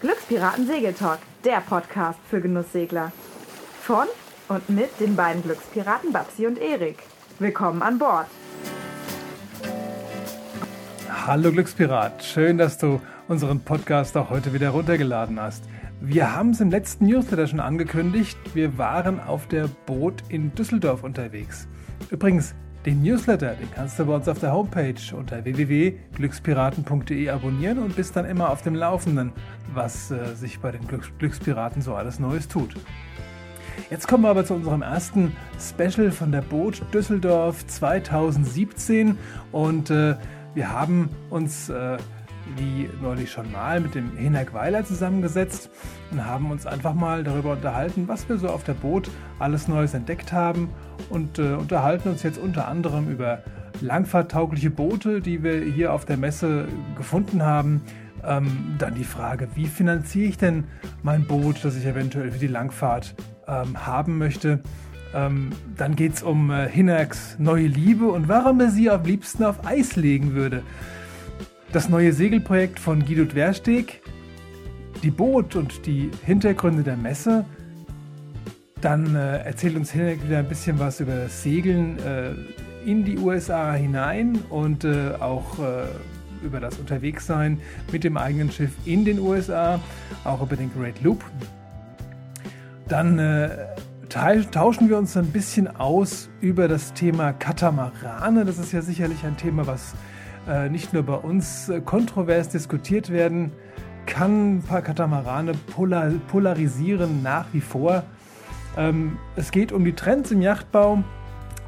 Glückspiraten Segeltalk, der Podcast für Genusssegler. Von und mit den beiden Glückspiraten Babsi und Erik. Willkommen an Bord. Hallo Glückspirat, schön, dass du unseren Podcast auch heute wieder runtergeladen hast. Wir haben es im letzten Newsletter schon angekündigt, wir waren auf der Boot in Düsseldorf unterwegs. Übrigens, den Newsletter, den kannst du bei uns auf der Homepage unter www.glückspiraten.de abonnieren und bist dann immer auf dem Laufenden, was äh, sich bei den Glücks Glückspiraten so alles Neues tut. Jetzt kommen wir aber zu unserem ersten Special von der Boot Düsseldorf 2017 und äh, wir haben uns äh, wie neulich schon mal mit dem Hinak Weiler zusammengesetzt und haben uns einfach mal darüber unterhalten, was wir so auf der Boot alles Neues entdeckt haben und äh, unterhalten uns jetzt unter anderem über langfahrttaugliche Boote, die wir hier auf der Messe gefunden haben. Ähm, dann die Frage, wie finanziere ich denn mein Boot, das ich eventuell für die Langfahrt ähm, haben möchte. Ähm, dann geht es um äh, Hinaks neue Liebe und warum er sie am liebsten auf Eis legen würde. Das neue Segelprojekt von Guido Dwersteg, die Boot und die Hintergründe der Messe dann äh, erzählt uns Henrik wieder ein bisschen was über das Segeln äh, in die USA hinein und äh, auch äh, über das Unterwegssein mit dem eigenen Schiff in den USA, auch über den Great Loop. Dann äh, tauschen wir uns ein bisschen aus über das Thema Katamarane. Das ist ja sicherlich ein Thema, was nicht nur bei uns kontrovers diskutiert werden kann. Ein paar Katamarane polar polarisieren nach wie vor. Ähm, es geht um die Trends im Yachtbau,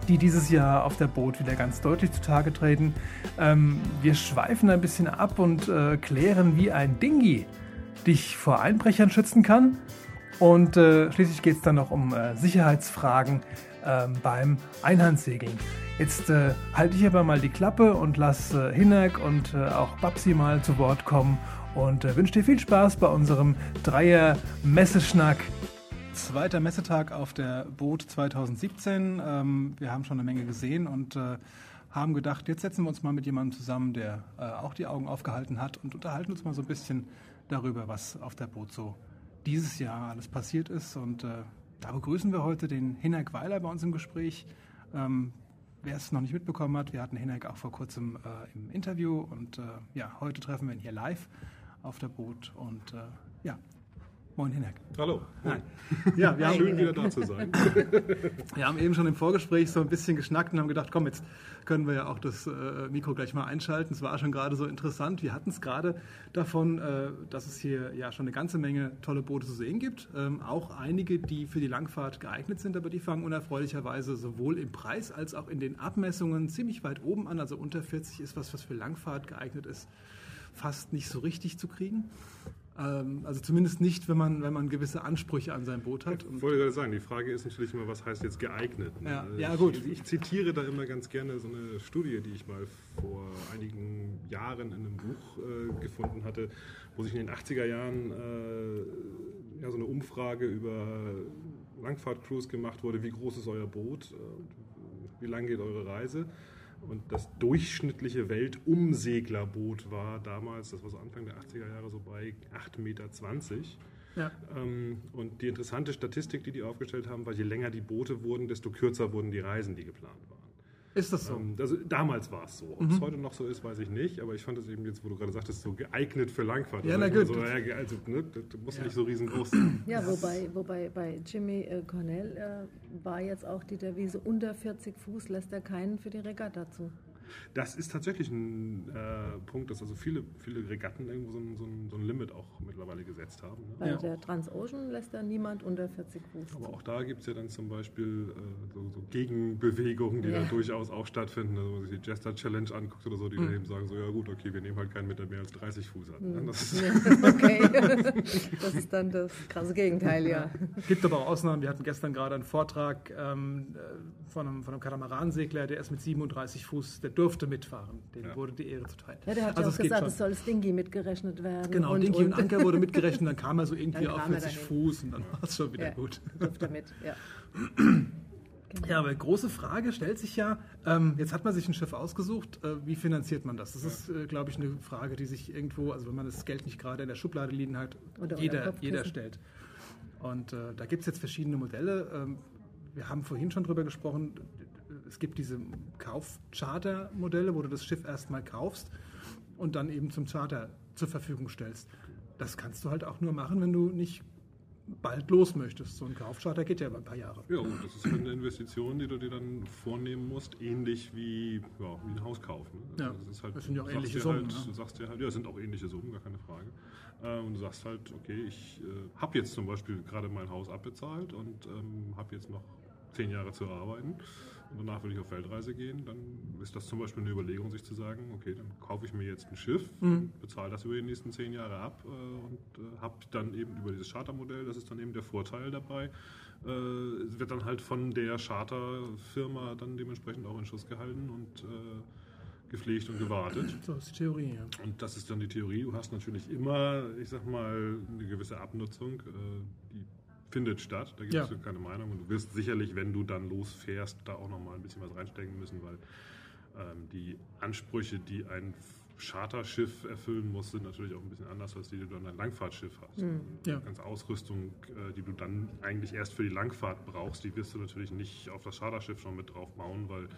die dieses Jahr auf der Boot wieder ganz deutlich zutage treten. Ähm, wir schweifen ein bisschen ab und äh, klären, wie ein Dinghy dich vor Einbrechern schützen kann. Und äh, schließlich geht es dann noch um äh, Sicherheitsfragen ähm, beim Einhandsegeln. Jetzt äh, halte ich aber mal die Klappe und lasse äh, Hinek und äh, auch Babsi mal zu Wort kommen und äh, wünsche dir viel Spaß bei unserem Dreier-Messeschnack Zweiter Messetag auf der Boot 2017. Ähm, wir haben schon eine Menge gesehen und äh, haben gedacht, jetzt setzen wir uns mal mit jemandem zusammen, der äh, auch die Augen aufgehalten hat und unterhalten uns mal so ein bisschen darüber, was auf der Boot so dieses Jahr alles passiert ist. Und äh, da begrüßen wir heute den Hinek Weiler bei uns im Gespräch. Ähm, wer es noch nicht mitbekommen hat, wir hatten Hinek auch vor kurzem äh, im Interview und äh, ja, heute treffen wir ihn hier live auf der Boot und äh, ja, Moin, Hinek. Hallo. Hi. Ja, wir haben Schön, wieder da zu sein. wir haben eben schon im Vorgespräch so ein bisschen geschnackt und haben gedacht, komm, jetzt können wir ja auch das äh, Mikro gleich mal einschalten. Es war schon gerade so interessant. Wir hatten es gerade davon, äh, dass es hier ja schon eine ganze Menge tolle Boote zu sehen gibt. Ähm, auch einige, die für die Langfahrt geeignet sind, aber die fangen unerfreulicherweise sowohl im Preis als auch in den Abmessungen ziemlich weit oben an. Also unter 40 ist was, was für Langfahrt geeignet ist, fast nicht so richtig zu kriegen. Ähm, also zumindest nicht, wenn man, wenn man gewisse Ansprüche an sein Boot hat. Ich wollte gerade sagen, die Frage ist natürlich immer, was heißt jetzt geeignet? Ja, also ja gut. Ich, ich, zitiere da immer ganz gerne so eine Studie, die ich mal vor einigen Jahren in einem Buch äh, gefunden hatte, wo sich in den 80er Jahren äh, ja, so eine Umfrage über Langfahrtcruise gemacht wurde. Wie groß ist euer Boot? Äh, wie lang geht eure Reise? Und das durchschnittliche Weltumseglerboot war damals, das war so Anfang der 80er Jahre, so bei 8,20 Meter. Ja. Ähm, und die interessante Statistik, die die aufgestellt haben, war, je länger die Boote wurden, desto kürzer wurden die Reisen, die geplant waren. Ist das so? Ähm, also damals war es so. Ob es mhm. heute noch so ist, weiß ich nicht. Aber ich fand es eben jetzt, wo du gerade sagtest, so geeignet für Langfahrt. Ja, na gut. So, ja, also, ne, das muss ja. nicht so riesengroß sein. Ja, wobei, wobei bei Jimmy äh, Cornell äh, war jetzt auch die Devise, unter 40 Fuß lässt er keinen für die Regatta zu. Das ist tatsächlich ein äh, Punkt, dass also viele, viele Regatten irgendwo so ein, so, ein, so ein Limit auch mittlerweile gesetzt haben. Ne? Bei ja. der Transocean lässt da niemand unter 40 Fuß. Aber auch da gibt es ja dann zum Beispiel äh, so, so, Gegenbewegungen, die ja. da durchaus auch stattfinden. Also wenn man sich die Jester Challenge anguckt oder so, die mhm. dann eben sagen so, ja gut, okay, wir nehmen halt keinen mit, der mehr als 30 Fuß hat. Mhm. Das okay, das ist dann das krasse Gegenteil, ja. Es gibt aber auch Ausnahmen. Wir hatten gestern gerade einen Vortrag ähm, äh, von einem, von einem Katamaran-Segler, der ist mit 37 Fuß, der durfte mitfahren. Dem ja. wurde die Ehre zuteil. Ja, der hat also ja auch gesagt, es soll das Dingi mitgerechnet werden. Genau, und, Dingi und, und Anker wurde mitgerechnet, dann kam er so irgendwie auf 40 Fuß und dann war es schon wieder ja, gut. Durfte mit, ja. Genau. Ja, aber große Frage stellt sich ja, ähm, jetzt hat man sich ein Schiff ausgesucht, äh, wie finanziert man das? Das ist, äh, glaube ich, eine Frage, die sich irgendwo, also wenn man das Geld nicht gerade in der Schublade liegen hat, Oder jeder, jeder stellt. Und äh, da gibt es jetzt verschiedene Modelle. Ähm, wir haben vorhin schon drüber gesprochen, es gibt diese Kauf-Charter-Modelle, wo du das Schiff erstmal kaufst und dann eben zum Charter zur Verfügung stellst. Das kannst du halt auch nur machen, wenn du nicht bald los möchtest. So ein Kaufcharter geht ja über ein paar Jahre. Ja, gut, das ist halt eine Investition, die du dir dann vornehmen musst, ähnlich wie, ja, wie ein Hauskauf. Ne? Also Ja, das, halt, das sind ja auch ähnliche Summen, Halt, ne? Sagst dir halt, ja, es sind auch ähnliche Summen, gar keine Frage. Äh, und du sagst halt, okay, ich äh, habe jetzt zum Beispiel gerade mein Haus abbezahlt und ähm, habe jetzt noch zehn Jahre zu arbeiten und danach will ich auf Weltreise gehen, dann ist das zum Beispiel eine Überlegung, sich zu sagen, okay, dann kaufe ich mir jetzt ein Schiff, Mhm. bezahle das über die nächsten zehn Jahre ab äh, und äh, habe dann eben über dieses Chartermodell, das ist dann eben der Vorteil dabei, äh, wird dann halt von der Charterfirma dann dementsprechend auch in Schuss gehalten und äh, gepflegt und gewartet. So ist die Theorie, ja. Und das ist dann die Theorie. Du hast natürlich immer, ich sag mal, eine gewisse Abnutzung, äh, die findet statt. Da gibt Ja. es keine Meinung. Und du wirst sicherlich, wenn du dann losfährst, da auch nochmal ein bisschen was reinstecken müssen, weil ähm, die Ansprüche, die ein Charterschiff erfüllen muss, sind natürlich auch ein bisschen anders, als die, die du an ein Langfahrtschiff hast. Ja. Die ganze Ausrüstung, äh, die du dann eigentlich erst für die Langfahrt brauchst, die wirst du natürlich nicht auf das Charterschiff schon mit drauf bauen, weil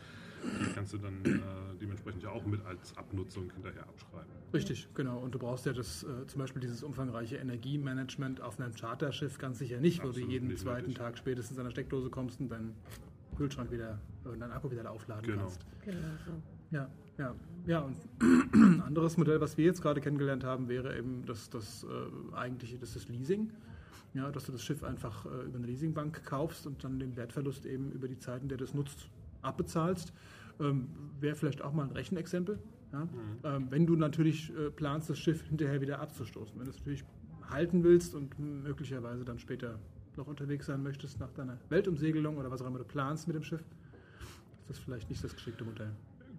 die kannst du dann äh, dementsprechend ja auch mit als Abnutzung hinterher abschreiben. Richtig, genau. Und du brauchst ja das, äh, zum Beispiel dieses umfangreiche Energiemanagement auf einem Charterschiff ganz sicher nicht, wo du Absolut jeden zweiten nötig. Tag spätestens an der Steckdose kommst und deinen Kühlschrank wieder, äh, deinen Akku wieder aufladen Genau. kannst. Genau so. Ja, ja, ja. Und ein anderes Modell, was wir jetzt gerade kennengelernt haben, wäre eben das, das äh, eigentliche, das ist Leasing. Ja, dass du das Schiff einfach äh, über eine Leasingbank kaufst und dann den Wertverlust eben über die Zeit, in der du es nutzt, abbezahlst. Ähm, wäre vielleicht auch mal ein Rechenexempel. Ja? Ähm, wenn du natürlich äh, planst, das Schiff hinterher wieder abzustoßen. Wenn du es natürlich halten willst und möglicherweise dann später noch unterwegs sein möchtest nach deiner Weltumsegelung oder was auch immer du planst mit dem Schiff, ist das vielleicht nicht das geschickte Modell.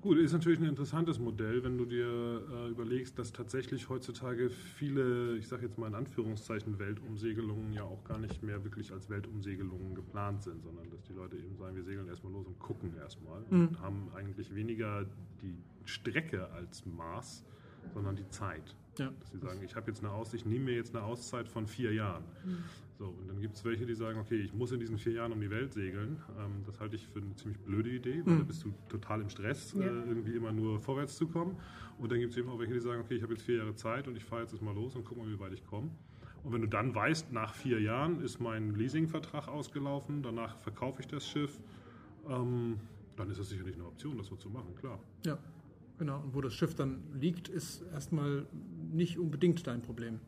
Gut, ist natürlich ein interessantes Modell, wenn du dir äh, überlegst, dass tatsächlich heutzutage viele, ich sage jetzt mal in Anführungszeichen, Weltumsegelungen ja auch gar nicht mehr wirklich als Weltumsegelungen geplant sind, sondern dass die Leute eben sagen, wir segeln erstmal los und gucken erstmal und haben eigentlich weniger die Strecke als Maß, sondern die Zeit. Ja. Dass sie sagen, ich habe jetzt eine Aussicht, ich nehme mir jetzt eine Auszeit von vier Jahren. So, und dann gibt es welche, die sagen, okay, ich muss in diesen vier Jahren um die Welt segeln. Ähm, das halte ich für eine ziemlich blöde Idee, weil da bist du total im Stress, Ja. äh, irgendwie immer nur vorwärts zu kommen. Und dann gibt es eben auch welche, die sagen, okay, ich habe jetzt vier Jahre Zeit und ich fahre jetzt erstmal los und gucke mal, wie weit ich komme. Und wenn du dann weißt, nach vier Jahren ist mein Leasingvertrag ausgelaufen, danach verkaufe ich das Schiff, ähm, dann ist das sicherlich eine Option, das so zu machen, klar. Ja, genau. Und wo das Schiff dann liegt, ist erstmal nicht unbedingt dein Problem,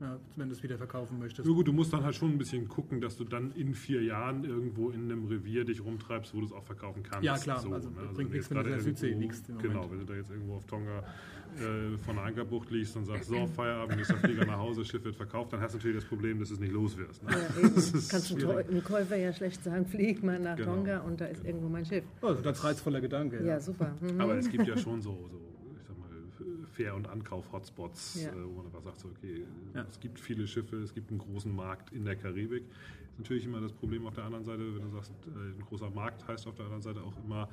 ja, wenn du es wieder verkaufen möchtest. Nur gut, du musst dann halt schon ein bisschen gucken, dass du dann in vier Jahren irgendwo in einem Revier dich rumtreibst, wo du es auch verkaufen kannst. Ja, klar, also bringt wenn nichts, du wenn du in der Südsee liegst im Genau, Moment. wenn du da jetzt irgendwo auf Tonga äh, von der Ankerbucht liegst und sagst, so, Feierabend, nächster Flieger nach Hause, Schiff wird verkauft, dann hast du natürlich das Problem, dass du es nicht los wirst. Ne? Ja. Das ist Kannst du einem Käufer ja schlecht sagen, flieg mal nach Genau. Tonga und da ist irgendwo mein Schiff. Oh, ganz reizvoller Gedanke. Ja, super. Mhm. Aber es gibt ja schon so, so Fair- und Ankauf-Hotspots, Ja. äh, wo man einfach sagt, so, okay, Ja. es gibt viele Schiffe, es gibt einen großen Markt in der Karibik. Ist natürlich immer das Problem auf der anderen Seite, wenn du sagst, äh, ein großer Markt heißt auf der anderen Seite auch immer,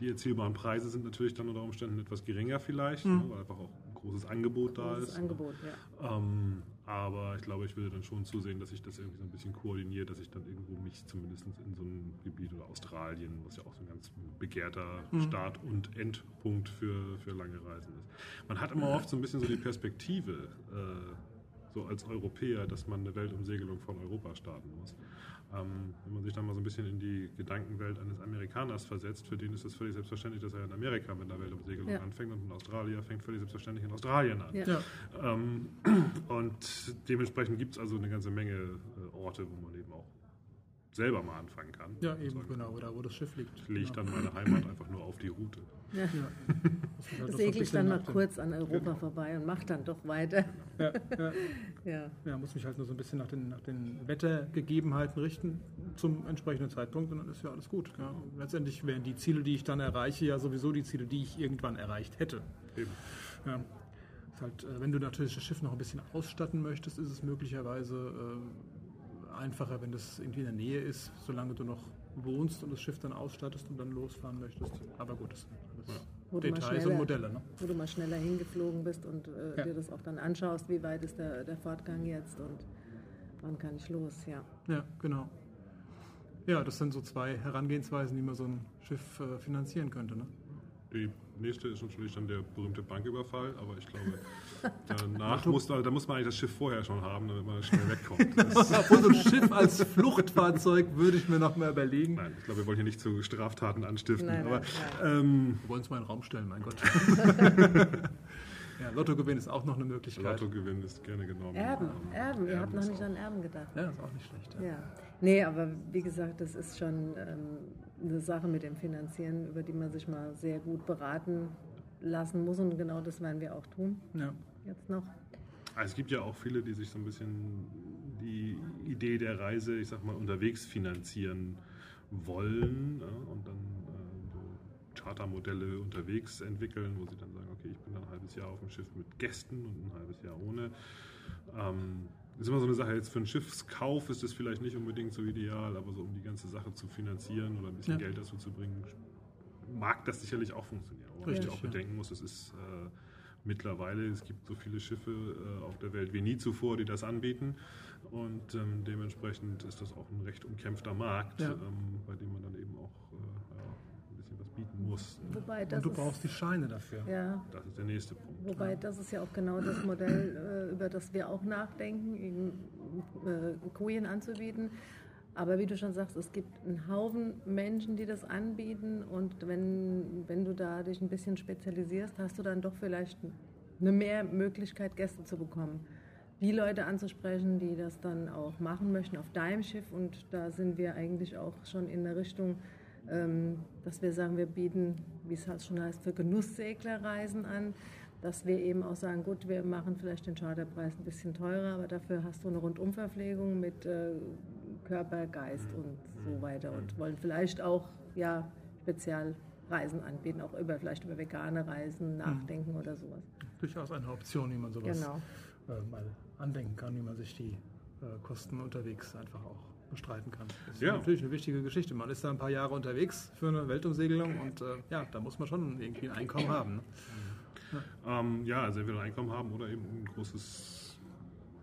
die erzielbaren Preise sind natürlich dann unter Umständen etwas geringer vielleicht, ne, weil einfach auch großes Angebot da Großes ist. Angebot, ja. Ähm, aber ich glaube, ich würde dann schon zusehen, dass ich das irgendwie so ein bisschen koordiniert, dass ich dann irgendwo mich zumindest in so ein Gebiet oder Australien, was ja auch so ein ganz begehrter Start- und Endpunkt für, für lange Reisen ist. Man hat immer oft so ein bisschen so die Perspektive, äh, so als Europäer, dass man eine Weltumsegelung von Europa starten muss. Ähm, wenn man sich dann mal so ein bisschen in die Gedankenwelt eines Amerikaners versetzt, für den ist es völlig selbstverständlich, dass er in Amerika mit einer Weltumsegelung Ja. anfängt und ein Australier fängt völlig selbstverständlich in Australien an. Ja. Ja. Ähm, und dementsprechend gibt es also eine ganze Menge äh, Orte, wo man eben auch selber mal anfangen kann. Ja, Und eben, sagen, genau, oder wo das Schiff liegt. Ich lege genau. dann meine Heimat einfach nur auf die Route. Ja. Das ist halt Da noch so ein segel ich dann mal kurz an Europa vorbei und mach dann doch weiter. Ja, ja. Ja. Ja, muss mich halt nur so ein bisschen nach den, nach den Wettergegebenheiten richten zum entsprechenden Zeitpunkt und dann ist ja alles gut. Ja. Letztendlich wären die Ziele, die ich dann erreiche, ja sowieso die Ziele, die ich irgendwann erreicht hätte. Eben. Ja. Ist Halt, äh, wenn du natürlich das Schiff noch ein bisschen ausstatten möchtest, ist es möglicherweise äh, einfacher, wenn das irgendwie in der Nähe ist, solange du noch wohnst und das Schiff dann ausstattest und dann losfahren möchtest. Aber gut, das sind alles Wo du mal Details und schneller- Modelle. Ne? Wo du mal schneller hingeflogen bist und äh, Ja. dir das auch dann anschaust, wie weit ist der, der Fortgang jetzt und wann kann ich los, ja. Ja, genau. Ja, das sind so zwei Herangehensweisen, wie man so ein Schiff äh, finanzieren könnte. Ne? Die nächste ist natürlich dann der berühmte Banküberfall, aber ich glaube, danach muss, da muss man eigentlich das Schiff vorher schon haben, damit man schnell wegkommt. Obwohl so ein Schiff als Fluchtfahrzeug würde ich mir noch mal überlegen. nein, ich glaube, wir wollen hier nicht zu Straftaten anstiften. Nein, aber nein, ähm, Wir wollen es mal in den Raum stellen, mein Gott. ja, Lottogewinn ist auch noch eine Möglichkeit. Lottogewinn ist gerne genommen. Erben, Ähm, Erben, ihr habt noch nicht auch- an Erben gedacht. Ja, ist auch nicht schlecht. Ja. Ja, nee, aber wie gesagt, das ist schon ähm, eine Sache mit dem Finanzieren, über die man sich mal sehr gut beraten lassen muss und genau das werden wir auch tun. Ja. Jetzt noch. Also es gibt ja auch viele, die sich so ein bisschen die Idee der Reise, ich sag mal, unterwegs finanzieren wollen ja, und dann äh, so Chartermodelle unterwegs entwickeln, wo sie dann sagen, okay, ich bin dann ein halbes Jahr auf dem Schiff mit Gästen und ein halbes Jahr ohne. Ähm, das ist immer so eine Sache, jetzt für einen Schiffskauf ist das vielleicht nicht unbedingt so ideal, aber so um die ganze Sache zu finanzieren oder ein bisschen Ja. Geld dazu zu bringen, mag das sicherlich auch funktionieren. Aber Richtig, ich auch bedenken muss, es ist äh, mittlerweile, es gibt so viele Schiffe äh, auf der Welt wie nie zuvor, die das anbieten. Und ähm, dementsprechend ist das auch ein recht umkämpfter Markt, Ja. ähm, bei dem man dann eben auch äh, ja, ein bisschen was bieten muss. Wobei das Und du ist, brauchst die Scheine dafür. ja, Das ist der nächste Punkt. Wobei das ist ja auch genau das Modell, äh, über das wir auch nachdenken, äh, Kojen anzubieten. Aber wie du schon sagst, es gibt einen Haufen Menschen, die das anbieten und wenn, wenn du da dich ein bisschen spezialisierst, hast du dann doch vielleicht eine mehr Möglichkeit, Gäste zu bekommen. Die Leute anzusprechen, die das dann auch machen möchten auf deinem Schiff und da sind wir eigentlich auch schon in der Richtung, dass wir sagen, wir bieten, wie es halt schon heißt, für Genussseglerreisen an, dass wir eben auch sagen, gut, wir machen vielleicht den Charterpreis ein bisschen teurer, aber dafür hast du eine Rundumverpflegung mit äh, Körper, Geist und so weiter und wollen vielleicht auch ja, Spezialreisen anbieten, auch über vielleicht über vegane Reisen nachdenken oder sowas. Durchaus eine Option, wie man sowas Genau. äh, mal andenken kann, wie man sich die äh, Kosten unterwegs einfach auch bestreiten kann. Das ist Ja. natürlich eine wichtige Geschichte. Man ist da ein paar Jahre unterwegs für eine Weltumsegelung und äh, ja, da muss man schon irgendwie ein Einkommen haben. Ne? Ähm, ja, also entweder ein Einkommen haben oder eben ein großes,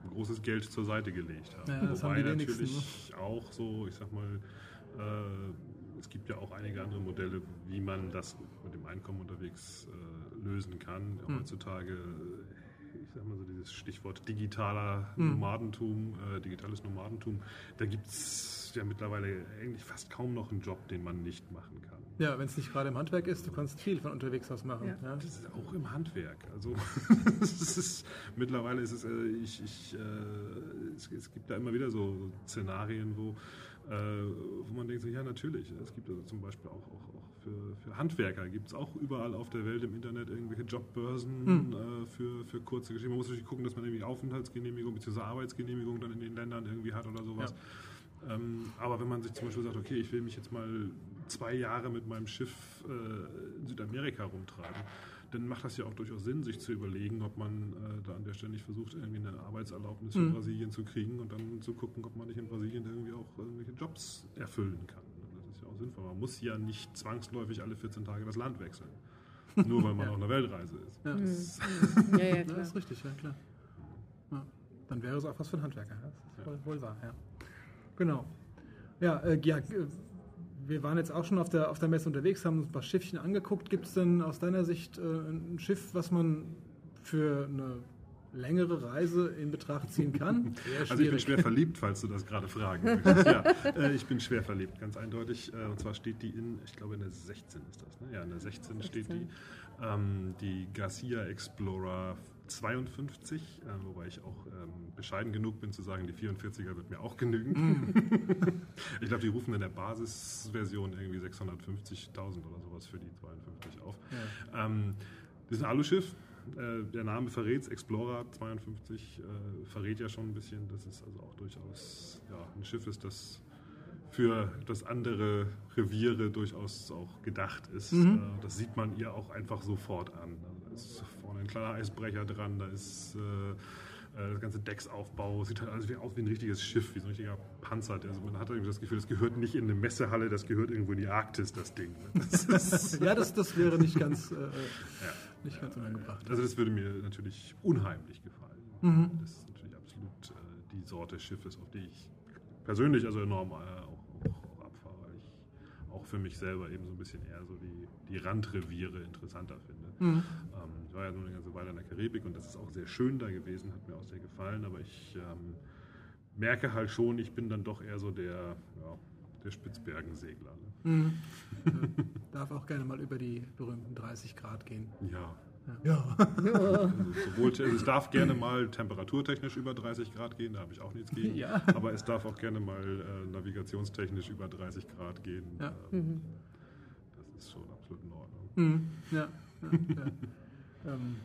ein großes Geld zur Seite gelegt haben. Ja, das Wobei haben wenigsten, ne? natürlich auch so, ich sag mal, äh, es gibt ja auch einige andere Modelle, wie man das mit dem Einkommen unterwegs äh, lösen kann. Hm. Heutzutage, ich sag mal so dieses Stichwort digitaler Hm. Nomadentum, äh, digitales Nomadentum, da gibt es ja mittlerweile eigentlich fast kaum noch einen Job, den man nicht machen kann. Ja, wenn es nicht gerade im Handwerk ist, du kannst viel von unterwegs aus machen. Ja. Ja. Das ist auch im Handwerk. Also ist, mittlerweile ist es, äh, ich, ich, äh, es, es gibt da immer wieder so Szenarien, wo, äh, wo man denkt, so, ja natürlich, es gibt also zum Beispiel auch, auch für, für Handwerker, gibt es auch überall auf der Welt im Internet irgendwelche Jobbörsen äh, für, für kurze Geschichten. Man muss natürlich gucken, dass man irgendwie Aufenthaltsgenehmigung bzw. Arbeitsgenehmigung dann in den Ländern irgendwie hat oder sowas. Ähm, aber wenn man sich zum Beispiel sagt, okay, ich will mich jetzt mal zwei Jahre mit meinem Schiff äh, in Südamerika rumtreiben, dann macht das ja auch durchaus Sinn, sich zu überlegen, ob man äh, da an der Stelle nicht versucht, irgendwie eine Arbeitserlaubnis für Brasilien zu kriegen und dann zu gucken, ob man nicht in Brasilien irgendwie auch irgendwelche Jobs erfüllen kann. Ja auch sinnvoll. Man muss ja nicht zwangsläufig alle 14 Tage das Land wechseln. Nur weil man auf einer Weltreise ist. Ja. Das, Ja, ja, Ja, klar. das ist richtig, ja klar. Ja. Dann wäre es auch was für einen Handwerker. Ja, das ist wohl, wohl wahr, ja. Genau. Ja, äh, ja, äh, wir waren jetzt auch schon auf der, auf der Messe unterwegs, haben uns ein paar Schiffchen angeguckt. Gibt es denn aus deiner Sicht äh, ein Schiff, was man für eine längere Reise in Betracht ziehen kann? Also ich bin schwer verliebt, falls du das gerade fragen möchtest. Ja, äh, ich bin schwer verliebt, ganz eindeutig. Äh, Und zwar steht die in, ich glaube in der 16 ist das, ne? Ja, in der 16, steht die. Ähm, die Garcia Explorer 52, äh, wobei ich auch ähm, bescheiden genug bin zu sagen, die 44er wird mir auch genügen. ich glaube, die rufen in der Basisversion irgendwie 650.000 oder sowas für die 52 auf. Ähm, das ist ein Aluschiff. Äh, der Name verrät Explorer 52 äh, verrät ja schon ein bisschen, dass es also auch durchaus ja, ein Schiff ist, das für das andere Reviere durchaus auch gedacht ist. Äh, das sieht man ihr auch einfach sofort an. Also da ist vorne ein kleiner Eisbrecher dran, da ist äh, Äh, das ganze Decksaufbau sieht halt alles wie, aus wie ein richtiges Schiff, wie so ein richtiger Panzer. Also man hat irgendwie das Gefühl, das gehört nicht in eine Messehalle, das gehört irgendwo in die Arktis, das Ding. Das ist, ja, das, das wäre nicht ganz, äh, nicht ganz unangebracht. also das würde mir natürlich unheimlich gefallen. Mhm. Das ist natürlich absolut äh, die Sorte Schiffes, auf die ich persönlich also enorm äh, auch, auch, auch abfahre, weil ich auch für mich selber eben so ein bisschen eher so die, die Randreviere interessanter finde. Mhm. Ähm, ich war ja nur eine ganze Weile in der Karibik und das ist auch sehr schön da gewesen, hat mir auch sehr gefallen, aber ich ähm, merke halt schon, ich bin dann doch eher so der, ja, der Spitzbergensegler. Ne? Mhm. Ja, darf auch gerne mal über die berühmten 30 Grad gehen. Ja. Ja. Also sowohl, also es darf gerne mal temperaturtechnisch über 30 Grad gehen, da habe ich auch nichts gegen. Ja. Aber es darf auch gerne mal äh, navigationstechnisch über 30 Grad gehen. Ja. Ähm, Das ist schon absolut in Ordnung. Mhm. Ja. ja, ja. Ähm,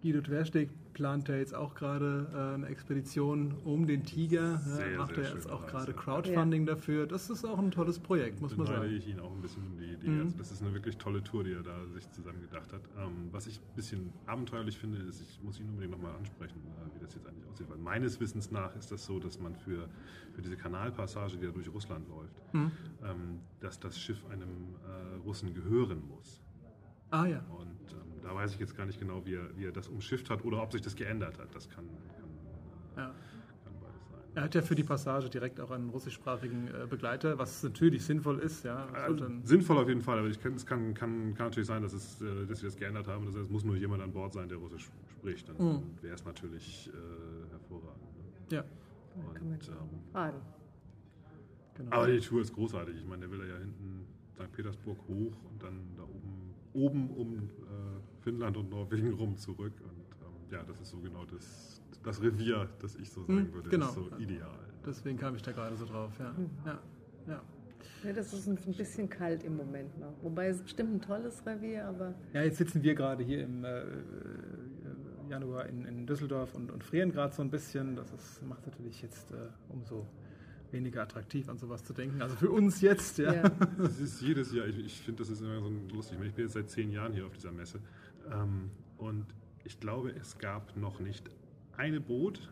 Guido Twersteg plant ja jetzt auch gerade äh, eine Expedition um den Tiger. Sehr, Ja, macht sehr er jetzt schöne auch gerade Crowdfunding dafür. Das ist auch ein tolles Projekt, muss man sagen. ich ihn auch ein bisschen um die Idee. Mhm. Also das ist eine wirklich tolle Tour, die er da sich zusammen gedacht hat. Ähm, was ich ein bisschen abenteuerlich finde, ist, ich muss ihn unbedingt nochmal ansprechen, äh, wie das jetzt eigentlich aussieht. Weil meines Wissens nach ist das so, dass man für, für diese Kanalpassage, die da durch Russland läuft, Mhm. ähm, dass das Schiff einem äh, Russen gehören muss. Ah ja. Und ähm, da weiß ich jetzt gar nicht genau, wie er, wie er das umschifft hat oder ob sich das geändert hat. Das kann, kann, ja. kann beides sein. Er hat ja für die Passage direkt auch einen russischsprachigen äh, Begleiter, was natürlich sinnvoll ist. Ja. Also, So dann- sinnvoll auf jeden Fall, aber ich kann, es kann, kann, kann natürlich sein, dass, es, äh, dass sie das geändert haben. Das heißt, es muss nur jemand an Bord sein, der Russisch spricht. Dann Mhm. wäre es natürlich äh, hervorragend. ja, Ne? Kann man Und, ähm, genau. aber die Tour ist großartig. Ich meine, der will ja hinten St. Petersburg hoch und dann da oben, oben um äh, Finnland und Norwegen rum zurück. Und ähm, ja, das ist so genau das, das Revier, das ich so sagen Mhm, würde. genau. ist so ideal. Deswegen kam ich da gerade so drauf. Ja. Ja. Ja. Ja, das ist uns ein bisschen kalt im Moment noch. Wobei es bestimmt ein tolles Revier, aber Ja, jetzt sitzen wir gerade hier im äh, Januar in, in Düsseldorf und, und frieren gerade so ein bisschen. Das ist, macht natürlich jetzt äh, umso weniger attraktiv, an sowas zu denken. Also für uns jetzt, ja. ja. Das ist jedes Jahr, ich, ich finde, das ist immer so lustig. Ich bin jetzt seit zehn Jahren hier auf dieser Messe. Ähm, und ich glaube, es gab noch nicht eine Boot,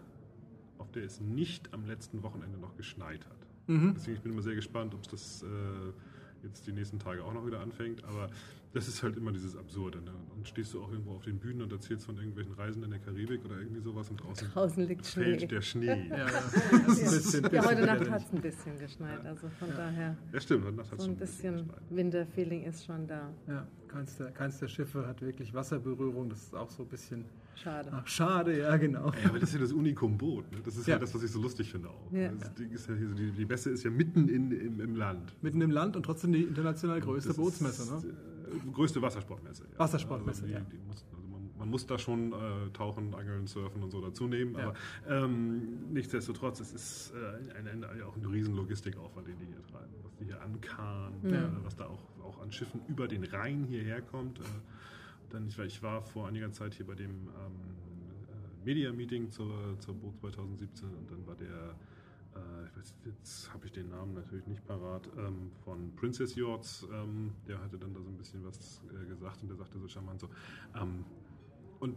auf der es nicht am letzten Wochenende noch geschneit hat. Mhm. Deswegen ich bin immer sehr gespannt, ob es das äh, jetzt die nächsten Tage auch noch wieder anfängt. Aber das ist halt immer dieses Absurde. Ne? Und stehst du auch irgendwo auf den Bühnen und erzählst von irgendwelchen Reisen in der Karibik oder irgendwie sowas und draußen draußen liegt Schnee. fällt der Schnee. Ja, ja. Das ist ein bisschen, Ja, bisschen heute Nacht hat es ein bisschen geschneit, also von daher Ja, stimmt. heute Nacht hat's so schon ein bisschen geschneit. Winterfeeling ist schon da. Ja, keins der, keins der Schiffe hat wirklich Wasserberührung. Das ist auch so ein bisschen Schade. ach, schade, ja, genau. Ja, aber das ist ja das Unikum-Boot. Ne? Das ist ja. Ja. das, was ich so lustig finde auch. Ja. Das Ding ist ja hier so, die, die Messe ist ja mitten in, im, im Land. Mitten im Land und trotzdem die international größte Das Bootsmesse, ist, ne? äh, größte Wassersportmesse. Ja. Wassersportmesse, also die, ja. die muss, also man, man muss da schon äh, tauchen, angeln, surfen und so dazu nehmen. Ja. Aber ähm, nichtsdestotrotz, es ist äh, ein, ein, ein, auch ein riesen Logistikaufwand, den die hier treiben. Was die hier ankarren, Ja. äh, was da auch, auch an Schiffen über den Rhein hierher kommt. Dann, ich, war, ich war vor einiger Zeit hier bei dem ähm, äh, Media-Meeting zur, zur Boot 2017 und dann war der äh, ich weiß, jetzt habe ich den Namen natürlich nicht parat, ähm, von Princess Yachts, ähm, der hatte dann da so ein bisschen was äh, gesagt und der sagte so charmant so, ähm, und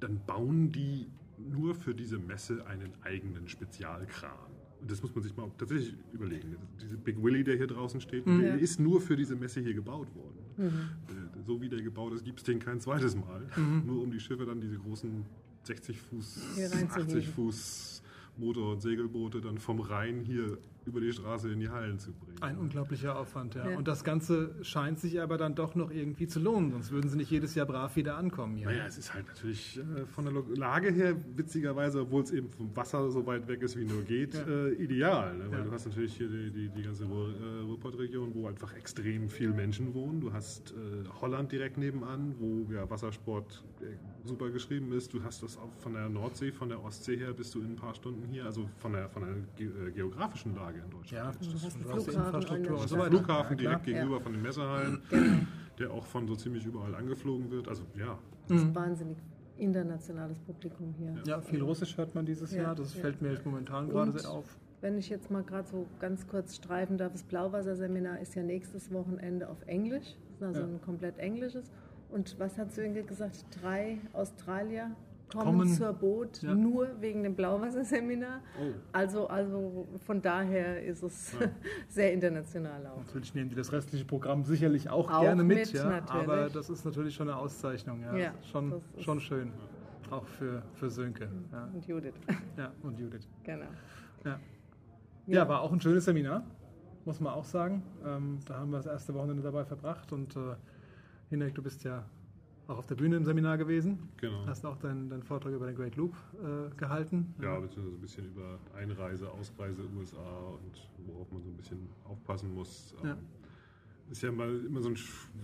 dann bauen die nur für diese Messe einen eigenen Spezialkran. Das muss man sich mal tatsächlich überlegen. Diese Big Willy, der hier draußen steht, Mhm. der ist nur für diese Messe hier gebaut worden. Äh, So wie der gebaut ist, gibt es den kein zweites Mal. Mhm. Nur um die Schiffe dann diese großen 60 Fuß, Hier reinzuheben. 80 Fuß Motor- und Segelboote dann vom Rhein hier über die Straße in die Hallen zu bringen. Ein unglaublicher Aufwand, ja. Ja. Und das Ganze scheint sich aber dann doch noch irgendwie zu lohnen, sonst würden sie nicht jedes Jahr brav wieder ankommen hier. Naja, es ist halt natürlich äh, von der Lage her, witzigerweise, obwohl es eben vom Wasser so weit weg ist, wie nur geht, Ja. äh, ideal. Ne? Weil Ja. du hast natürlich hier die, die, die ganze äh, Ruhrpott-Region, wo einfach extrem viele Menschen wohnen. Du hast äh, Holland direkt nebenan, wo ja Wassersport äh, super geschrieben ist. Du hast das auch von der Nordsee, von der Ostsee her bist du in ein paar Stunden hier, also von der, von der ge äh, geografischen Lage in Deutschland. Ja, ist das du hast die Flughafen Infrastruktur und so weiter. Flughafen Ja, direkt gegenüber von den Messehallen, Genau. der auch von so ziemlich überall angeflogen wird. Also ja, Das ist ein wahnsinnig internationales Publikum hier. Ja, viel Russisch hört man dieses Ja, Jahr. Das ja. fällt mir jetzt momentan gerade Und- sehr auf. Wenn ich jetzt mal gerade so ganz kurz streifen darf, das Blauwasserseminar ist ja nächstes Wochenende auf Englisch. Das ist also Ja. ein komplett englisches. Und was hat Sönke gesagt? Drei Australier kommen, Kommen. zur Boot Ja. nur wegen dem Blauwasserseminar. Oh. Also, also von daher ist es sehr international auch. Natürlich nehmen die das restliche Programm sicherlich auch, Auch gerne mit, mit, ja, aber das ist natürlich schon eine Auszeichnung. Ja. Ja, schon, schon schön. Auch für, für Sönke. Ja. Und Judith, ja, und Judith. genau. Ja. ja, war auch ein schönes Seminar, muss man auch sagen. Ähm, da haben wir das erste Wochenende dabei verbracht und äh, Hinek, du bist ja auch auf der Bühne im Seminar gewesen. Genau. Hast auch deinen, deinen Vortrag über den Great Loop äh, gehalten. Ja, beziehungsweise ein bisschen über Einreise, Ausreise USA und worauf man so ein bisschen aufpassen muss. Ja. Ähm, Ist ja immer, immer so, ein,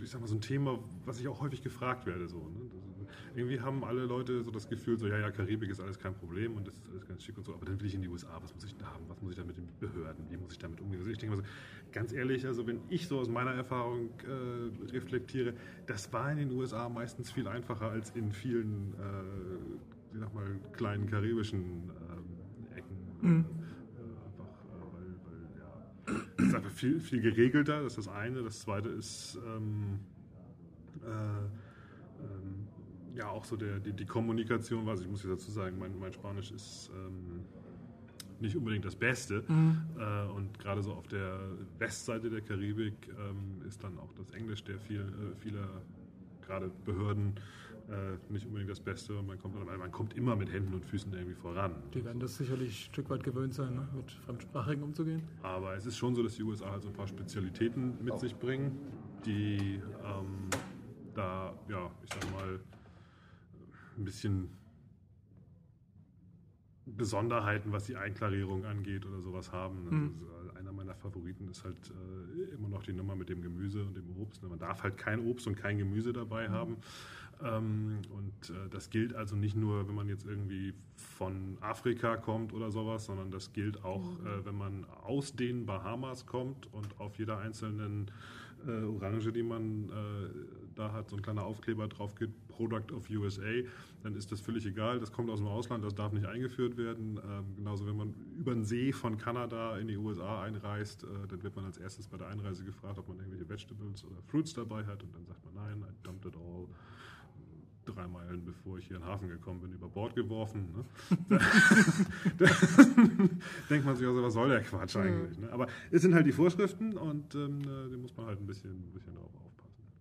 ich sag mal, so ein Thema, was ich auch häufig gefragt werde. So, ne? Das, irgendwie haben alle Leute so das Gefühl, so ja, ja, Karibik ist alles kein Problem und das ist alles ganz schick und so, aber dann will ich in die USA, was muss ich da haben, was muss ich da mit den Behörden, wie muss ich damit umgehen? Also ich denke mal so, ganz ehrlich, also wenn ich so aus meiner Erfahrung äh, reflektiere, das war in den USA meistens viel einfacher als in vielen, äh, ich sag mal, kleinen karibischen ähm, Ecken. Mhm. Äh, einfach, äh, es ist einfach viel, viel geregelter, das ist das eine. Das zweite ist ähm, äh, ja auch so der, die, die Kommunikation, was ich muss jetzt dazu sagen, mein, mein Spanisch ist ähm, nicht unbedingt das Beste. Äh, und gerade so auf der Westseite der Karibik ähm, ist dann auch das Englisch der viel, äh, vieler gerade Behörden äh, nicht unbedingt das Beste. Und man kommt, dann- man kommt immer mit Händen und Füßen irgendwie voran. Die werden das sicherlich ein Stück weit gewöhnt sein, ne? mit Fremdsprachigen umzugehen. Aber es ist schon so, dass die USA halt so ein paar Spezialitäten mit sich bringen, die ähm, da, ja, ich sag mal, ein bisschen Besonderheiten, was die Einklarierung angeht oder sowas haben. Mhm. Also, einer meiner Favoriten ist halt äh, immer noch die Nummer mit dem Gemüse und dem Obst. Man darf halt kein Obst und kein Gemüse dabei haben. Ähm, und äh, das gilt also nicht nur, wenn man jetzt irgendwie von Afrika kommt oder sowas, sondern das gilt auch, äh, wenn man aus den Bahamas kommt und auf jeder einzelnen äh, Orange, die man äh, da hat, so ein kleiner Aufkleber drauf gibt, Product of USA, dann ist das völlig egal. Das kommt aus dem Ausland, das darf nicht eingeführt werden. Ähm, genauso, wenn man über den See von Kanada in die USA einreist, äh, dann wird man als erstes bei der Einreise gefragt, ob man irgendwelche Vegetables oder Fruits dabei hat und dann sagt man nein, I dumped it all drei Meilen bevor ich hier in den Hafen gekommen bin, über Bord geworfen. Ne? Da, da denkt man sich also, was soll der Quatsch eigentlich? Ne? Aber es sind halt die Vorschriften und ähm, da muss man halt ein bisschen, ein bisschen darauf aufpassen.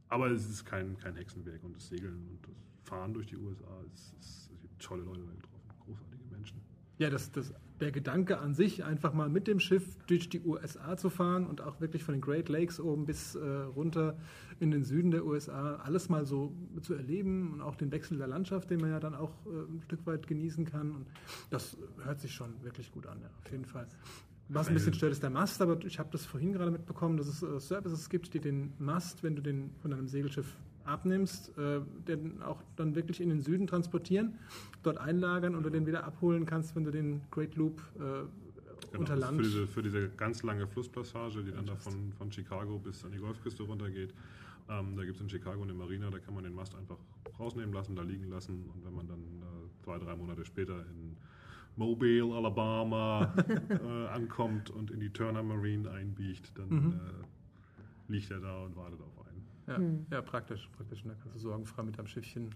Aber es ist kein, kein Hexenwerk und das Segeln und das Fahren durch die USA, es ist, ich habe tolle Leute da getroffen, großartige Menschen. Ja, das, das, der Gedanke an sich, einfach mal mit dem Schiff durch die USA zu fahren und auch wirklich von den Great Lakes oben bis äh, runter in den Süden der USA, alles mal so zu erleben und auch den Wechsel der Landschaft, den man ja dann auch äh, ein Stück weit genießen kann. Und das hört sich schon wirklich gut an, ja, auf jeden Fall. Was ein bisschen stört, ist der Mast, aber ich habe das vorhin gerade mitbekommen, dass es äh, Services gibt, die den Mast, wenn du den von einem Segelschiff abnimmst, äh, den auch dann wirklich in den Süden transportieren, dort einlagern und du den wieder abholen kannst, wenn du den Great Loop äh, Genau, unter Land. Für diese, für diese ganz lange Flusspassage, die dann da von, von Chicago bis an die Golfküste runtergeht. Ähm, da gibt es in Chicago eine Marina, da kann man den Mast einfach rausnehmen lassen, da liegen lassen. Und wenn man dann äh, zwei, drei Monate später in Mobile, Alabama äh, ankommt und in die Turner Marine einbiegt, dann Mhm. äh, liegt er da und wartet auf einen. Ja, Hm. ja, praktisch, praktisch. Und da kannst du sorgenfrei mit deinem Schiffchen äh,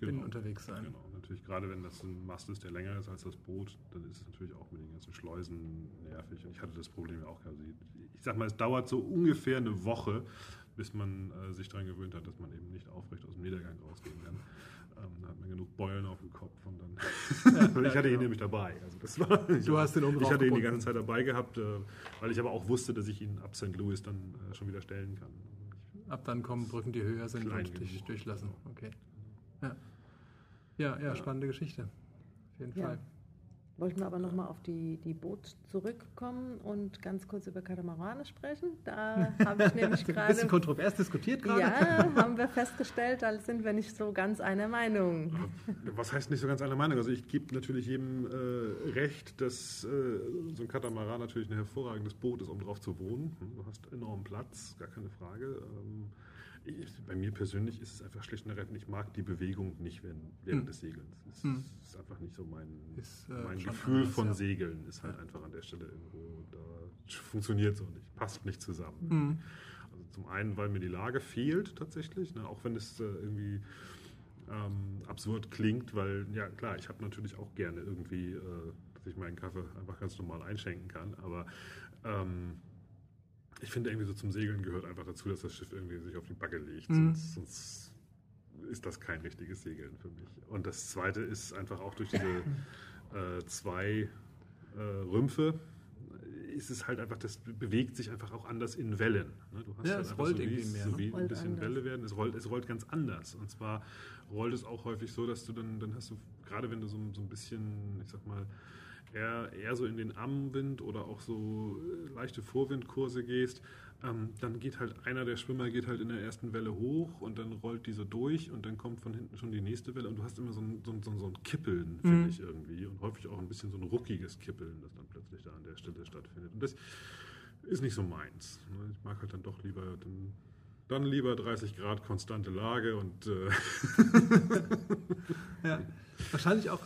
Genau. innen unterwegs sein. Genau, natürlich gerade wenn das ein Mast ist, der länger ist als das Boot, dann ist es natürlich auch mit den ganzen Schleusen nervig. Und ich hatte das Problem ja auch gehabt. Ich sag mal, es dauert so ungefähr eine Woche, bis man äh, sich daran gewöhnt hat, dass man eben nicht aufrecht aus dem Niedergang rausgehen kann. Ähm, da hat man genug Beulen auf dem Kopf und dann. ich hatte ihn genau. nämlich dabei. Also das war, Du hast den Ich hatte ihn die ganze Zeit dabei gehabt, äh, weil ich aber auch wusste, dass ich ihn ab St. Louis dann äh, schon wieder stellen kann. Ab dann kommen Brücken, die höher sind und dich durchlassen. Okay. Ja. Ja, ja, spannende Geschichte. Auf jeden Ja. Fall. Wollten wir aber nochmal auf die, die Boot zurückkommen und ganz kurz über Katamarane sprechen. Da habe ich nämlich Ein bisschen gerade. kontrovers diskutiert gerade. Ja, haben wir festgestellt, da sind wir nicht so ganz einer Meinung. Was heißt nicht so ganz eine Meinung? Also ich gebe natürlich jedem äh, recht, dass äh, so ein Katamaran natürlich ein hervorragendes Boot ist, um drauf zu wohnen. Hm, Du hast enormen Platz, gar keine Frage. Ähm, bei mir persönlich ist es einfach schlicht und ergreifend, ich mag die Bewegung nicht während, während Hm. des Segelns. Es Hm. ist einfach nicht so mein, Ist, äh, mein Gefühl anders, von ja. Segeln. Ist halt einfach an der Stelle irgendwo, da funktioniert so nicht, passt nicht zusammen. Mhm. Also zum einen, weil mir die Lage fehlt tatsächlich, ne, auch wenn es äh, irgendwie ähm, absurd klingt, weil, ja klar, ich habe natürlich auch gerne irgendwie, äh, dass ich meinen Kaffee einfach ganz normal einschenken kann, aber ähm, ich finde irgendwie so zum Segeln gehört einfach dazu, dass das Schiff irgendwie sich auf die Backe legt, Mhm. sonst, sonst ist das kein richtiges Segeln für mich. Und das Zweite ist einfach auch durch diese äh, zwei äh, Rümpfe, ist es halt einfach, das bewegt sich einfach auch anders in Wellen. Ne? Du hast Ja, halt es rollt so wie, irgendwie mehr, So ne? wie ein bisschen anders. Welle werden. Es rollt, es rollt ganz anders. Und zwar rollt es auch häufig so, dass du dann, dann hast du, gerade wenn du so, so ein bisschen, ich sag mal, eher, eher so in den Ammenwind oder auch so äh, leichte Vorwindkurse gehst, ähm, dann geht halt einer der Schwimmer geht halt in der ersten Welle hoch und dann rollt diese durch und dann kommt von hinten schon die nächste Welle und du hast immer so ein, so ein, so ein, so ein Kippeln, finde Mhm. ich irgendwie und häufig auch ein bisschen so ein ruckiges Kippeln, das dann plötzlich da an der Stelle stattfindet. Und das ist nicht so meins. ne? Ich mag halt dann doch lieber dann, dann lieber 30 Grad konstante Lage und äh, Ja, wahrscheinlich auch,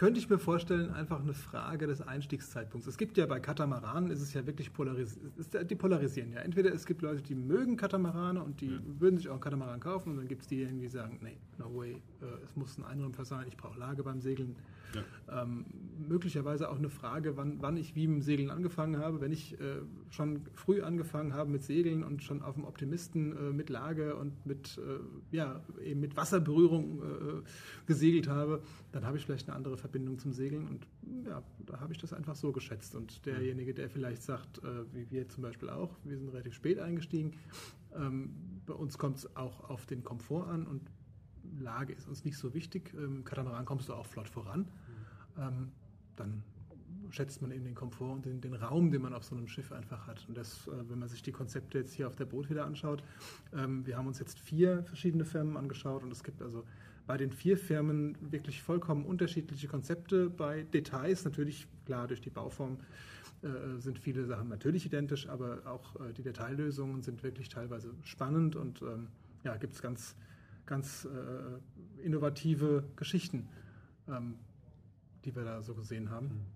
könnte ich mir vorstellen, einfach eine Frage des Einstiegszeitpunkts. Es gibt ja bei Katamaranen, ist es ja wirklich polarisiert, die polarisieren ja. Entweder es gibt Leute, die mögen Katamarane und die würden sich auch einen Katamaran kaufen und dann gibt es diejenigen, die sagen, nee, no way, äh, es muss ein Einrümpfer sein, ich brauche Lage beim Segeln. Ja. Ähm, möglicherweise auch eine Frage, wann, wann ich wie mit dem Segeln angefangen habe. Wenn ich äh, schon früh angefangen habe mit Segeln und schon auf dem Optimisten äh, mit Lage und mit, äh, ja, eben mit Wasserberührung äh, gesegelt habe, dann habe ich vielleicht eine andere Verbindung zum Segeln und ja, da habe ich das einfach so geschätzt. Und derjenige, der vielleicht sagt, äh, wie wir zum Beispiel auch, wir sind relativ spät eingestiegen, ähm, bei uns kommt es auch auf den Komfort an und Lage ist uns nicht so wichtig. Im Katamaran kommst du auch flott voran. Ähm, dann schätzt man eben den Komfort und den, den Raum, den man auf so einem Schiff einfach hat. Und das, äh, wenn man sich die Konzepte jetzt hier auf der Boot wieder anschaut, ähm, wir haben uns jetzt vier verschiedene Firmen angeschaut und es gibt also bei den vier Firmen wirklich vollkommen unterschiedliche Konzepte. Bei Details natürlich, klar, durch die Bauform äh, sind viele Sachen natürlich identisch, aber auch äh, die Detaillösungen sind wirklich teilweise spannend und ähm, ja, gibt es ganz, ganz äh, innovative Geschichten, ähm, die wir da so gesehen haben.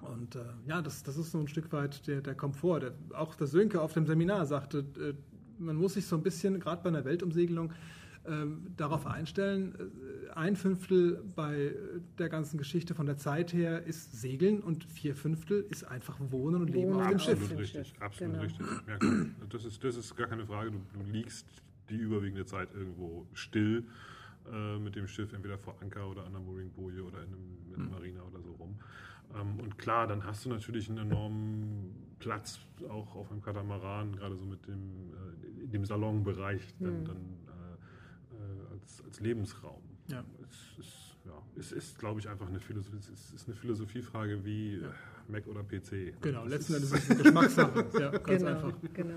Und äh, ja, das, das ist so ein Stück weit der, der Komfort. Der, auch der Sönke auf dem Seminar sagte, äh, man muss sich so ein bisschen, gerade bei einer Weltumsegelung, ähm, darauf einstellen, äh, ein Fünftel bei der ganzen Geschichte von der Zeit her ist Segeln und vier Fünftel ist einfach Wohnen und Leben Wohnen auf dem Schiff. Absolut richtig, absolut genau. richtig. Ja, das, ist, das ist gar keine Frage. Du, du liegst die überwiegende Zeit irgendwo still äh, mit dem Schiff, entweder vor Anker oder an der Mooringboje oder in einem, in einer Marina oder so rum. Ähm, und klar, dann hast du natürlich einen enormen Platz auch auf einem Katamaran, gerade so mit dem, äh, in dem Salonbereich, dann, dann äh, äh, als, als Lebensraum. Ja. Es ist, ja, es ist, glaube ich, einfach eine Philosophie, es ist eine Philosophiefrage wie äh, Mac oder PC. Genau, Das letzten ist- Endes ist es eine Geschmackssache. Ja, ganz Genau, einfach. genau.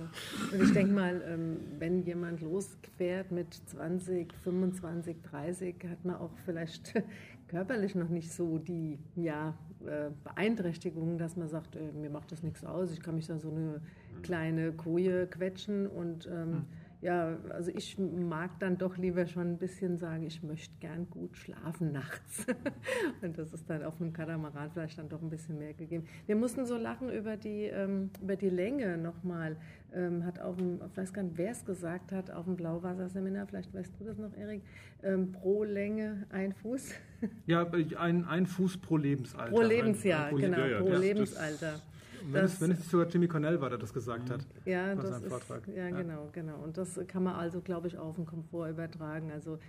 Und ich denke mal, ähm, wenn jemand losquert mit 20, 25, 30, hat man auch vielleicht körperlich noch nicht so die ja, äh, Beeinträchtigungen, dass man sagt, äh, mir macht das nichts aus, ich kann mich da so eine kleine Koje quetschen und ähm, ja, also ich mag dann doch lieber schon ein bisschen sagen, ich möchte gern gut schlafen nachts. Und das ist dann auf einem Katamaran vielleicht dann doch ein bisschen mehr gegeben. Wir mussten so lachen über die, ähm, über die Länge nochmal. Ähm, hat auf dem, ich weiß gar nicht, wer es gesagt hat, auf dem Blauwasserseminar, vielleicht weißt du das noch, Erik, ähm, pro Länge ein Fuß. Ja, ein, ein Fuß pro Lebensalter. Pro Lebensjahr, pro genau, ja, ja, pro Lebensalter. Das- wenn es nicht sogar Jimmy Cornell war, der das gesagt hat. Ja, bei das ist, Vortrag. ja, Ja. genau, genau. Und das kann man also, glaube ich, auch auf den Komfort übertragen. Also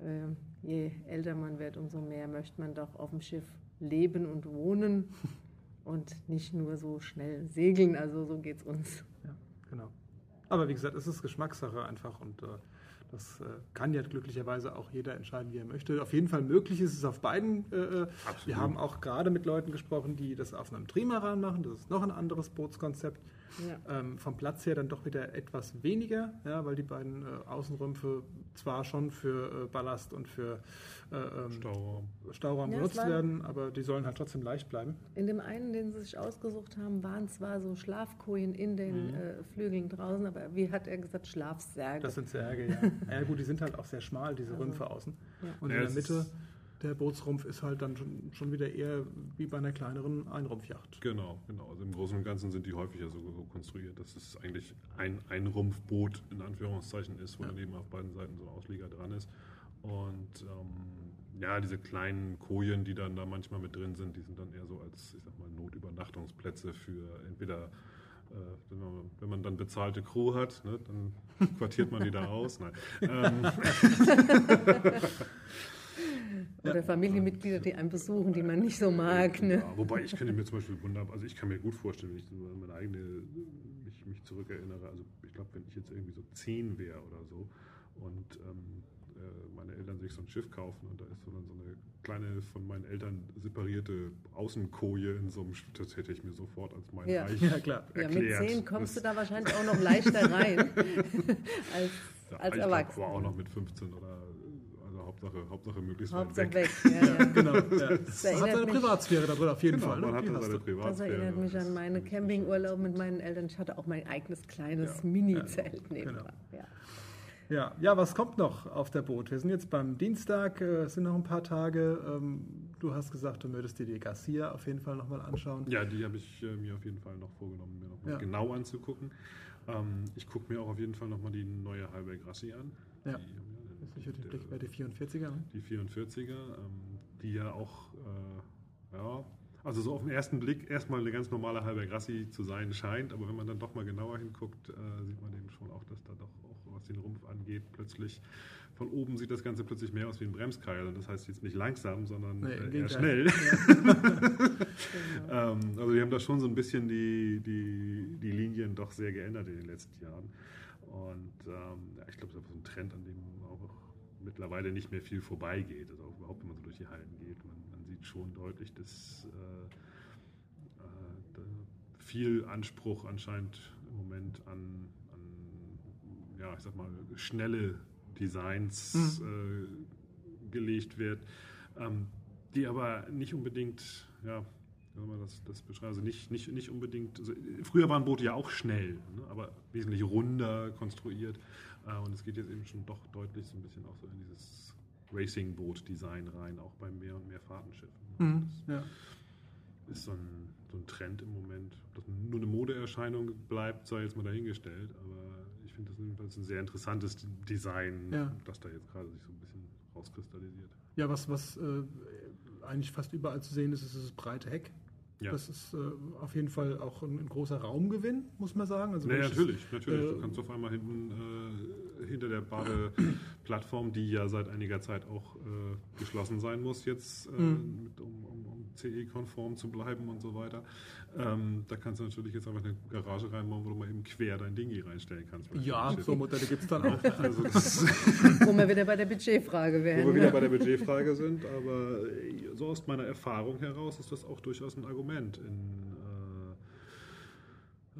äh, je älter man wird, umso mehr möchte man doch auf dem Schiff leben und wohnen und nicht nur so schnell segeln. Also so geht es uns. Ja, genau. Aber wie gesagt, es ist Geschmackssache einfach und äh, das äh, kann ja glücklicherweise auch jeder entscheiden, wie er möchte. Auf jeden Fall möglich ist es auf beiden. Äh, äh, wir haben auch gerade mit Leuten gesprochen, die das auf einem Trimaran machen. Das ist noch ein anderes Bootskonzept. Ja. Ähm, vom Platz her dann doch wieder etwas weniger, ja, weil die beiden äh, Außenrümpfe zwar schon für äh, Ballast und für äh, ähm, Stauraum. Stauraum Ja, war- werden, aber die sollen halt trotzdem leicht bleiben. In dem einen, den sie sich ausgesucht haben, waren zwar so Schlafkojen in den äh, Flügeln draußen, aber wie hat er gesagt, Schlafsärge. Das sind Särge, ja. ja gut, die sind halt auch sehr schmal, diese Rümpfe außen. Ja. Und Ja, in der Mitte, ist- der Bootsrumpf ist halt dann schon, schon wieder eher wie bei einer kleineren Einrumpfjacht. Genau, genau. Also im Großen und Ganzen sind die häufiger so, so konstruiert, dass es eigentlich ein, ein Rumpfboot in Anführungszeichen ist, wo daneben auf beiden Seiten so ein Ausleger dran ist. Und ja, diese kleinen Kojen, die dann da manchmal mit drin sind, die sind dann eher so als, ich sag mal, Notübernachtungsplätze für entweder, äh, wenn, man, wenn, man, dann bezahlte Crew hat, ne, dann quartiert man die da aus. Nein. Oder Familienmitglieder, die einen besuchen, die man nicht so mag. Ne? Ja, wobei ich könnte mir zum Beispiel wunderbar, also ich kann mir gut vorstellen, wenn ich an meine eigene, mich, mich zurückerinnere, also ich glaube, wenn ich jetzt irgendwie so zehn wäre oder so und ähm, äh, meine Eltern sich so ein Schiff kaufen und da ist so dann so eine kleine von meinen Eltern separierte Außenkoje in so einem Schiff, das hätte ich mir sofort als mein ja. Reich ja, klar. Erklärt. Ja, mit zehn kommst das du da wahrscheinlich auch noch leichter rein als, ja, als Erwachsener. war auch noch mit 15 oder Hauptsache, Hauptsache möglichst Hauptsache weit weg. weg. Ja, ja. genau. Ja. Das, das hat seine Privatsphäre da drin auf jeden genau, Fall. Ne? Man hatte seine Privatsphäre. Das erinnert mich an meine Campingurlaube mit meinen Eltern. Ich hatte auch mein eigenes kleines Mini-Zelt nebenan. Genau. Ja. Ja, was kommt noch auf der Boot? Wir sind jetzt beim Dienstag, es äh, sind noch ein paar Tage. Ähm, du hast gesagt, du möchtest dir die Garcia auf jeden Fall nochmal anschauen. Ja, die habe ich äh, mir auf jeden Fall noch vorgenommen, mir nochmal ja. genau anzugucken. Ähm, ich gucke mir auch auf jeden Fall nochmal die neue Halbe Grassi an. Ja. Die den Blick bei die 44er. Die 44er, ähm, die ja auch, äh, ja, also so auf den ersten Blick erstmal eine ganz normale halbe Grassi zu sein scheint, aber wenn man dann doch mal genauer hinguckt, äh, sieht man eben schon auch, dass da doch auch, was den Rumpf angeht, plötzlich von oben sieht das Ganze plötzlich mehr aus wie ein Bremskeil. Und das heißt jetzt nicht langsam, sondern nee, äh, eher schnell. Ja. ähm, also die haben da schon so ein bisschen die, die, die Linien doch sehr geändert in den letzten Jahren. Und ähm, ja, ich glaube, das ist so ein Trend, an dem mittlerweile nicht mehr viel vorbeigeht. Also auch überhaupt, wenn man so durch die Hallen geht. Man, man sieht schon deutlich, dass äh, äh, viel Anspruch anscheinend im Moment an, an ja, ich sag mal, schnelle Designs mhm. äh, gelegt wird, ähm, die aber nicht unbedingt, ja, das, das beschreibt, also nicht, nicht, nicht unbedingt, also früher waren Boote ja auch schnell, ne, aber wesentlich runder konstruiert und es geht jetzt eben schon doch deutlich so ein bisschen auch so in dieses Racing-Boot-Design rein, auch bei mehr und mehr Fahrtenschiffen. Mhm, ja. Ist so ein, so ein Trend im Moment. Ob das nur eine Modeerscheinung bleibt, sei jetzt mal dahingestellt, aber ich finde das jedenfalls ein sehr interessantes Design, ja. das da jetzt gerade sich so ein bisschen rauskristallisiert. Ja, was, was äh, eigentlich fast überall zu sehen ist, ist das breite Heck. Ja. Das ist äh, auf jeden Fall auch ein, ein, großer Raumgewinn, muss man sagen. Also nee, natürlich, es, natürlich. Äh, du kannst auf einmal hinten äh, hinter der Badeplattform, die ja seit einiger Zeit auch äh, geschlossen sein muss, jetzt, äh, mhm. mit, um CE-konform zu bleiben und so weiter, ähm, da kannst du natürlich jetzt einfach eine Garage reinbauen, wo du mal eben quer dein Dingi reinstellen kannst. Ja, so Modelle gibt es dann auch. also wo wir wieder bei der Budgetfrage wären. Wo wir wieder ne? bei der Budgetfrage sind, aber so aus meiner Erfahrung heraus ist das auch durchaus ein Argument in,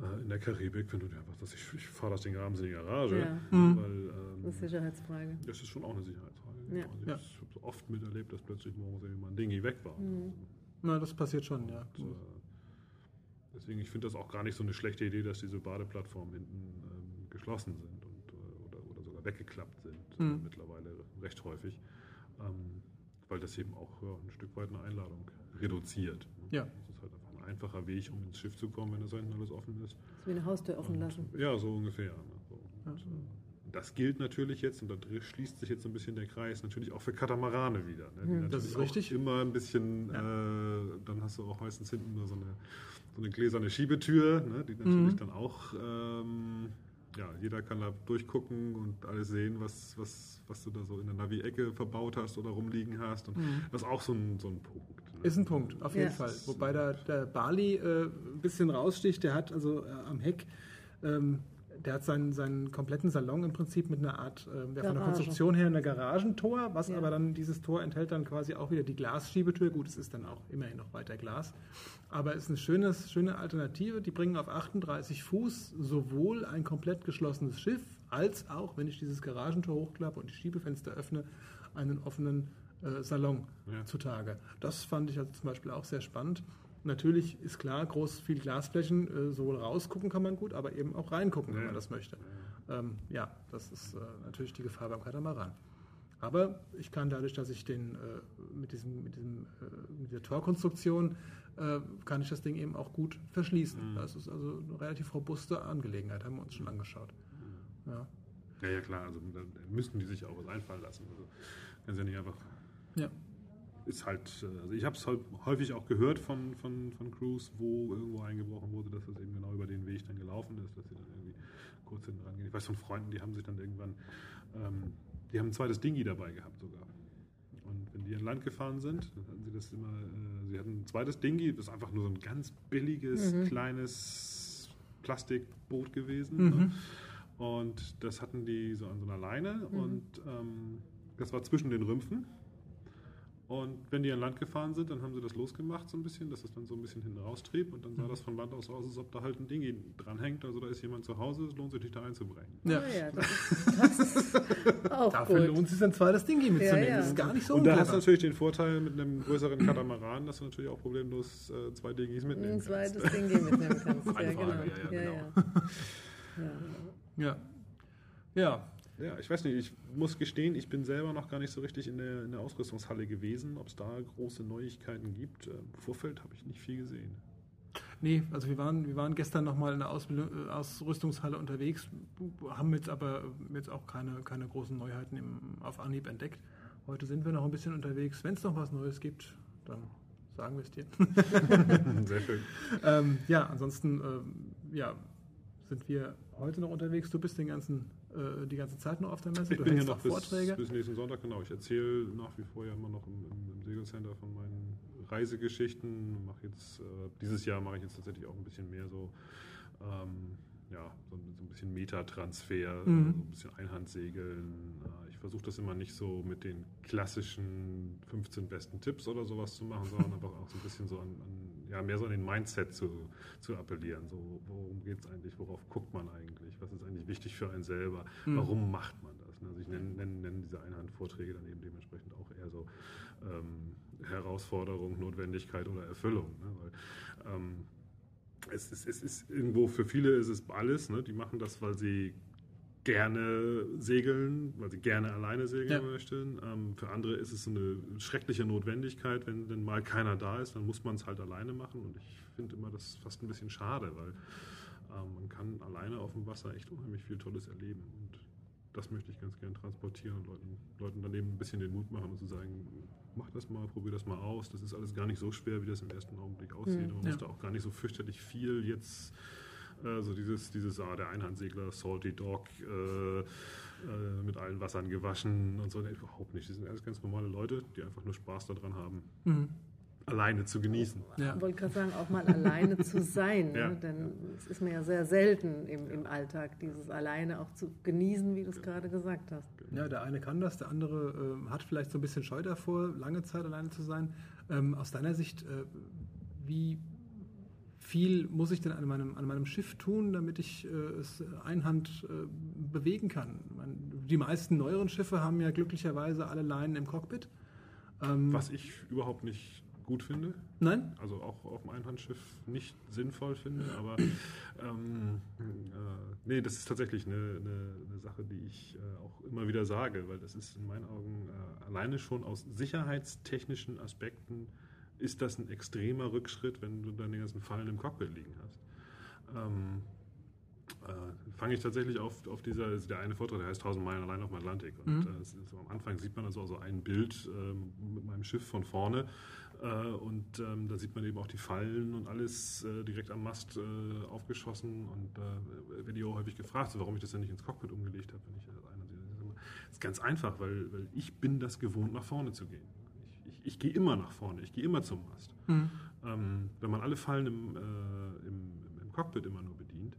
äh, in der Karibik, wenn du dir einfach, dass ich, ich fahre das Ding abends in die Garage. Ja. Mhm. Weil, ähm, das ist eine Sicherheitsfrage. Das ist schon auch eine Sicherheitsfrage. Ja. Also ja. Ich habe so oft miterlebt, dass plötzlich morgens irgendwie ein Dingi weg war. Mhm. Na, das passiert schon, ja. Und, äh, deswegen, ich finde das auch gar nicht so eine schlechte Idee, dass diese Badeplattformen hinten ähm, geschlossen sind und, äh, oder, oder sogar weggeklappt sind, mhm. mittlerweile recht häufig. Ähm, weil das eben auch ja, ein Stück weit eine Einladung reduziert. Ja. Das ist halt einfach ein einfacher Weg, um ins Schiff zu kommen, wenn das hinten alles offen ist. Das ist wie eine Haustür offen lassen. Ja, so ungefähr. Ne? So. Und, ja. Das gilt natürlich jetzt, und da schließt sich jetzt ein bisschen der Kreis, natürlich auch für Katamarane wieder. Ne? Hm, das ist richtig. Immer ein bisschen, ja. äh, dann hast du auch meistens hinten nur so eine, so eine gläserne Schiebetür, ne? die natürlich mhm. dann auch, ähm, ja, jeder kann da durchgucken und alles sehen, was, was, was du da so in der Navi-Ecke verbaut hast oder rumliegen hast. Und mhm. das ist auch so ein, so ein Punkt. Ne? Ist ein Punkt, auf jeden ja. Fall. Wobei da der Bali äh, ein bisschen raussticht, der hat also äh, am Heck ähm, der hat seinen, seinen kompletten Salon im Prinzip mit einer Art, äh, von der Konstruktion her, ein Garagentor, was ja. aber dann dieses Tor enthält dann quasi auch wieder die Glasschiebetür. Gut, es ist dann auch immerhin noch weiter Glas. Aber es ist eine schöne, schöne Alternative. Die bringen auf 38 Fuß sowohl ein komplett geschlossenes Schiff, als auch, wenn ich dieses Garagentor hochklappe und die Schiebefenster öffne, einen offenen äh, Salon ja. zutage. Das fand ich also zum Beispiel auch sehr spannend. Natürlich ist klar, groß viel Glasflächen, äh, sowohl rausgucken kann man gut, aber eben auch reingucken, wenn man das möchte. Ähm, ja, das ist äh, natürlich die Gefahr beim Katamaran. Aber ich kann dadurch, dass ich den äh, mit, diesem, mit, diesem, äh, mit dieser Torkonstruktion äh, kann ich das Ding eben auch gut verschließen. Mhm. Das ist also eine relativ robuste Angelegenheit, haben wir uns schon angeschaut. Mhm. Ja. ja, ja, klar, also da müssten die sich auch was einfallen lassen. Also, können sie ja nicht einfach ja ist halt, äh, also ich habe es häufig auch gehört von, von, von Crews, wo irgendwo eingebrochen wurde, dass das eben genau über den Weg dann gelaufen ist, dass sie dann irgendwie kurz hinten rangehen. Ich weiß von Freunden, die haben sich dann irgendwann, ähm, die haben ein zweites Dingi dabei gehabt sogar. Und wenn die an Land gefahren sind, dann hatten sie das immer, äh, sie hatten ein zweites Dingi, das ist einfach nur so ein ganz billiges, mhm. kleines Plastikboot gewesen. Mhm. Ne? Und das hatten die so an so einer Leine mhm. und ähm, das war zwischen den Rümpfen. Und wenn die an Land gefahren sind, dann haben sie das losgemacht so ein bisschen, dass es dann so ein bisschen hinten raustrieb und dann sah mhm. das von Land aus aus, als ob da halt ein Ding dranhängt. Also da ist jemand zu Hause, es lohnt sich nicht da einzubrechen. Ja, ah, ja das, das ist auch Dafür gut. lohnt es sich ein zweites Ding mitzunehmen. Ja, ja. Das ist gar nicht so Und da hast du natürlich den Vorteil mit einem größeren Katamaran, dass du natürlich auch problemlos äh, zwei Dingis mitnehmen kannst. Ein zweites Dingi mitnehmen kannst. ja, genau. ja, ja, genau. ja. ja. Ja, ich weiß nicht, ich muss gestehen, ich bin selber noch gar nicht so richtig in der, in der Ausrüstungshalle gewesen, ob es da große Neuigkeiten gibt. Im äh, Vorfeld habe ich nicht viel gesehen. Nee, also wir waren, wir waren gestern nochmal in der Ausbildung, äh, Ausrüstungshalle unterwegs, haben jetzt aber jetzt auch keine, keine großen Neuheiten im, auf Anhieb entdeckt. Heute sind wir noch ein bisschen unterwegs. Wenn es noch was Neues gibt, dann sagen wir es dir. Sehr schön. ähm, ja, ansonsten ähm, ja, sind wir heute noch unterwegs. Du bist den ganzen äh, die ganze Zeit noch auf der Messe? Ich du bin hier noch bis, Vorträge? bis nächsten Sonntag, genau. Ich erzähle nach wie vor ja immer noch im, im, im Segelcenter von meinen Reisegeschichten. Mache jetzt, äh, dieses Jahr mache ich jetzt tatsächlich auch ein bisschen mehr so, ähm, ja, so, so, ein bisschen Metatransfer, mhm. so ein bisschen Einhandsegeln. Äh, versuche das immer nicht so mit den klassischen 15 besten Tipps oder sowas zu machen, sondern einfach auch so ein bisschen so an, an ja, mehr so an den Mindset zu, zu appellieren. So, worum geht es eigentlich? Worauf guckt man eigentlich? Was ist eigentlich wichtig für einen selber? Mhm. Warum macht man das? Also ich nenne, nenne, nenne diese Einhandvorträge dann eben dementsprechend auch eher so ähm, Herausforderung, Notwendigkeit oder Erfüllung. Ne? Weil, ähm, es, ist, es ist irgendwo für viele ist es alles. Ne? Die machen das, weil sie gerne segeln, weil sie gerne alleine segeln ja. möchten. Ähm, für andere ist es eine schreckliche Notwendigkeit, wenn denn mal keiner da ist, dann muss man es halt alleine machen. Und ich finde immer das fast ein bisschen schade, weil ähm, man kann alleine auf dem Wasser echt unheimlich viel Tolles erleben. Und das möchte ich ganz gerne transportieren und Leuten, Leuten daneben ein bisschen den Mut machen und zu sagen, mach das mal, probier das mal aus. Das ist alles gar nicht so schwer, wie das im ersten Augenblick aussieht. Mhm, man ja. muss da auch gar nicht so fürchterlich viel jetzt also dieses, dieses ah, der Einhandsegler, Salty Dog, äh, äh, mit allen Wassern gewaschen und so. Nee, überhaupt nicht. Die sind alles ganz normale Leute, die einfach nur Spaß daran haben. Mhm. Alleine zu genießen. Ja. Ich wollte gerade sagen, auch mal alleine zu sein. ja. ne? Denn es ist mir ja sehr selten im, im Alltag, dieses alleine auch zu genießen, wie du es genau. gerade gesagt hast. Ja, der eine kann das, der andere äh, hat vielleicht so ein bisschen Scheu davor, lange Zeit alleine zu sein. Ähm, aus deiner Sicht, äh, wie viel muss ich denn an meinem, an meinem Schiff tun, damit ich äh, es einhand äh, bewegen kann? Man, die meisten neueren Schiffe haben ja glücklicherweise alle Leinen im Cockpit. Ähm, Was ich überhaupt nicht gut finde. Nein? Also auch auf dem Einhandschiff nicht sinnvoll finde, aber ähm, äh, nee, das ist tatsächlich eine, eine, eine Sache, die ich äh, auch immer wieder sage, weil das ist in meinen Augen äh, alleine schon aus sicherheitstechnischen Aspekten ist das ein extremer Rückschritt, wenn du deine ganzen Fallen im Cockpit liegen hast. Ähm, äh, fange ich tatsächlich auf, auf dieser, also der eine Vortrag, der heißt 1000 Meilen allein auf dem Atlantik. Und mhm. äh, so am Anfang sieht man also, also ein Bild äh, mit meinem Schiff von vorne. Äh, und ähm, da sieht man eben auch die Fallen und alles äh, direkt am Mast äh, aufgeschossen. Und da werde ich auch häufig gefragt, so, warum ich das ja nicht ins Cockpit umgelegt habe, wenn ich das eine sehe. Das ist ganz einfach, weil, weil ich bin das gewohnt, nach vorne zu gehen ich gehe immer nach vorne, ich gehe immer zum Mast. Mhm. Ähm, wenn man alle Fallen im, äh, im, im, Cockpit immer nur bedient,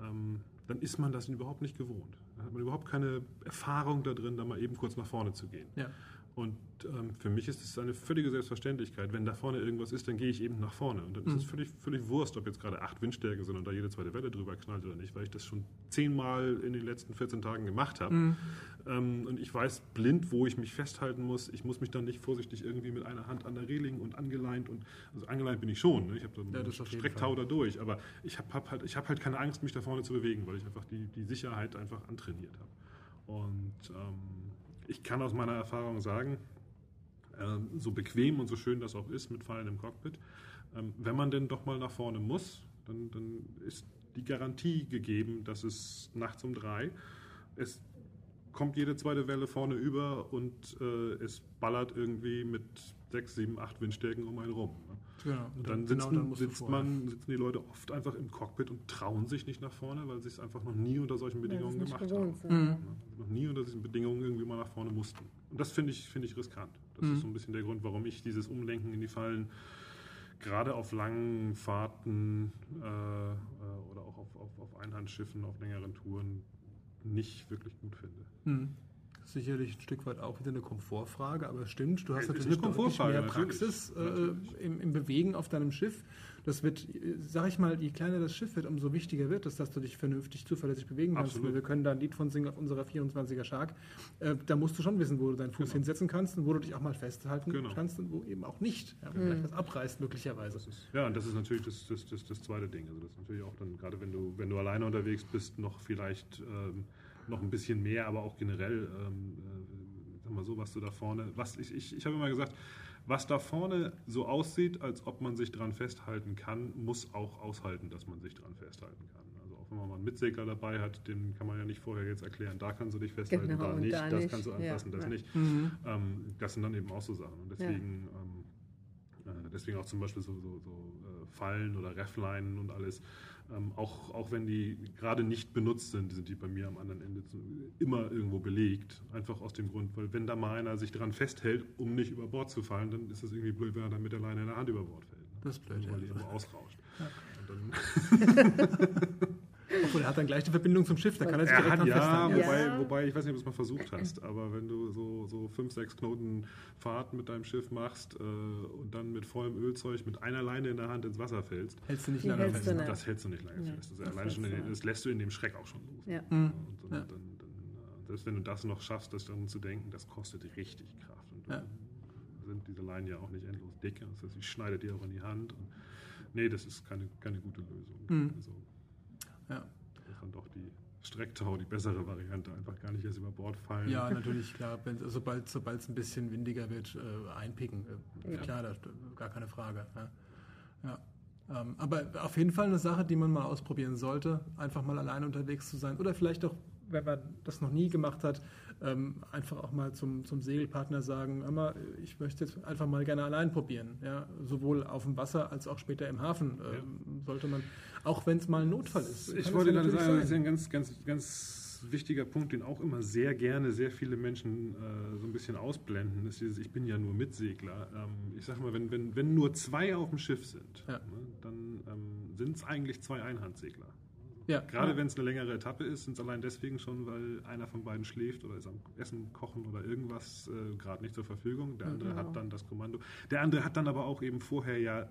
ähm, dann ist man das überhaupt nicht gewohnt. Da hat man überhaupt keine Erfahrung da drin, da mal eben kurz nach vorne zu gehen. Ja. Und ähm, für mich ist es eine völlige Selbstverständlichkeit. Wenn da vorne irgendwas ist, dann gehe ich eben nach vorne. Und dann mhm. ist es völlig, völlig Wurst, ob jetzt gerade acht Windstärke sind und da jede zweite Welle drüber knallt oder nicht, weil ich das schon zehnmal in den letzten 14 Tagen gemacht habe. Mhm. Ähm, und ich weiß blind, wo ich mich festhalten muss. Ich muss mich dann nicht vorsichtig irgendwie mit einer Hand an der Reling und angeleint. Und, also angeleint bin ich schon. Ne? Ich habe dann ja, Strecktau da durch. Aber ich habe hab halt, hab halt keine Angst, mich da vorne zu bewegen, weil ich einfach die, die Sicherheit einfach antrainiert habe. Und ähm, ich kann aus meiner Erfahrung sagen, ähm, so bequem und so schön das auch ist mit Fallen im Cockpit, ähm, wenn man denn doch mal nach vorne muss, dann, dann ist die Garantie gegeben, dass es nachts um drei es kommt jede zweite Welle vorne über und äh, es ballert irgendwie mit sechs, sieben, acht Windstärken um einen rum. Genau. Und dann, genau, sitzen, dann musst du sitzt man, sitzen die Leute oft einfach im Cockpit und trauen sich nicht nach vorne, weil sie es einfach noch nie unter solchen Bedingungen nicht gemacht haben. Mhm. Noch nie unter diesen Bedingungen irgendwie mal nach vorne mussten. Und das finde ich, finde ich riskant. Das Mhm. ist so ein bisschen der Grund, warum ich dieses Umlenken in die Fallen gerade auf langen Fahrten äh, äh, oder auch auf, auf, auf Einhandschiffen, auf längeren Touren nicht wirklich gut finde. Hm. Sicherlich ein Stück weit auch wieder eine Komfortfrage, aber stimmt, du hast Es ist natürlich eine Komfortfrage, mehr natürlich. Praxis äh, im, im Bewegen auf deinem Schiff. Das wird, sag ich mal, je kleiner das Schiff wird, umso wichtiger wird es, dass du dich vernünftig zuverlässig bewegen kannst. Absolut. Wir können da ein Lied von singen auf unserer 24er Shark. Äh, da musst du schon wissen, wo du deinen Fuß Genau. hinsetzen kannst und wo du dich auch mal festhalten Genau. kannst und wo eben auch nicht. Ja, wenn vielleicht was abreißt möglicherweise. Ja, und das ist natürlich das, das, das, das zweite Ding. Also das ist natürlich auch dann, gerade wenn du, wenn du alleine unterwegs bist, noch vielleicht ähm, noch ein bisschen mehr, aber auch generell, ähm, äh, sag mal so, was du da vorne, was ich, ich, ich habe immer gesagt, was da vorne so aussieht, als ob man sich dran festhalten kann, muss auch aushalten, dass man sich dran festhalten kann. Also auch wenn man mal einen Mitsegler dabei hat, den kann man ja nicht vorher jetzt erklären, da kannst du dich festhalten, Genau, da nicht, da das nicht. kannst du Ja, anfassen, das ja. nicht. Mhm. Ähm, das sind dann eben auch so Sachen. Und deswegen, ähm, äh, deswegen auch zum Beispiel so, so, so Fallen oder Refleinen und alles. Ähm, auch, auch wenn die gerade nicht benutzt sind, sind die bei mir am anderen Ende immer irgendwo belegt. Einfach aus dem Grund, weil wenn da mal einer sich dran festhält, um nicht über Bord zu fallen, dann ist es irgendwie blöd, wenn er dann mit der Leine in der Hand über Bord fällt. Ne? Das ist blöd, Nur Weil ja. die irgendwo ausrauscht. Und dann, Obwohl er hat dann gleich die Verbindung zum Schiff, da kann er sich Er direkt hat, ja, wobei, Ja. wobei, ich weiß nicht, ob du es mal versucht hast, aber wenn du so, so fünf, sechs Knoten Fahrt mit deinem Schiff machst äh, und dann mit vollem Ölzeug mit einer Leine in der Hand ins Wasser fällst, Hältst du nicht lange hältst fest. das hältst du nicht lange Nee, fest. Das, das schon du das lässt du in dem Schreck auch schon los. Ja. Mhm. Und dann, Ja. dann, dann, äh, selbst wenn du das noch schaffst, das dann zu denken, das kostet richtig Kraft. Und Ja. dann sind diese Leinen ja auch nicht endlos dick. Das heißt, ich schneide dir auch in die Hand. Und, nee, das ist keine, keine gute Lösung. Mhm. Also, Ja. ist dann doch die Strecktau die bessere Variante. Einfach gar nicht erst über Bord fallen. Ja, natürlich, klar. Sobald sobald es ein bisschen windiger wird, äh, einpicken. Äh, Ja. Klar, das, gar keine Frage. Ja. Ja. Ähm, aber auf jeden Fall eine Sache, die man mal ausprobieren sollte, einfach mal alleine unterwegs zu sein. Oder vielleicht auch, wenn man das noch nie gemacht hat, ähm, einfach auch mal zum, zum Segelpartner sagen, hör mal, ich möchte jetzt einfach mal gerne allein probieren. Ja? Sowohl auf dem Wasser als auch später im Hafen ähm, sollte man, auch wenn es mal ein Notfall ist. Ich wollte ja gerade sagen, das ist sein. ein ganz, ganz, ganz wichtiger Punkt, den auch immer sehr gerne sehr viele Menschen äh, so ein bisschen ausblenden, ist dieses, ich bin ja nur Mitsegler. Ähm, ich sage mal, wenn, wenn, wenn nur zwei auf dem Schiff sind, Ja. ne, dann ähm, sind es eigentlich zwei Einhandsegler. Ja. Gerade ja. wenn es eine längere Etappe ist, sind es allein deswegen schon, weil einer von beiden schläft oder ist am Essen, Kochen oder irgendwas äh, gerade nicht zur Verfügung. Der andere Genau. hat dann das Kommando. Der andere hat dann aber auch eben vorher ja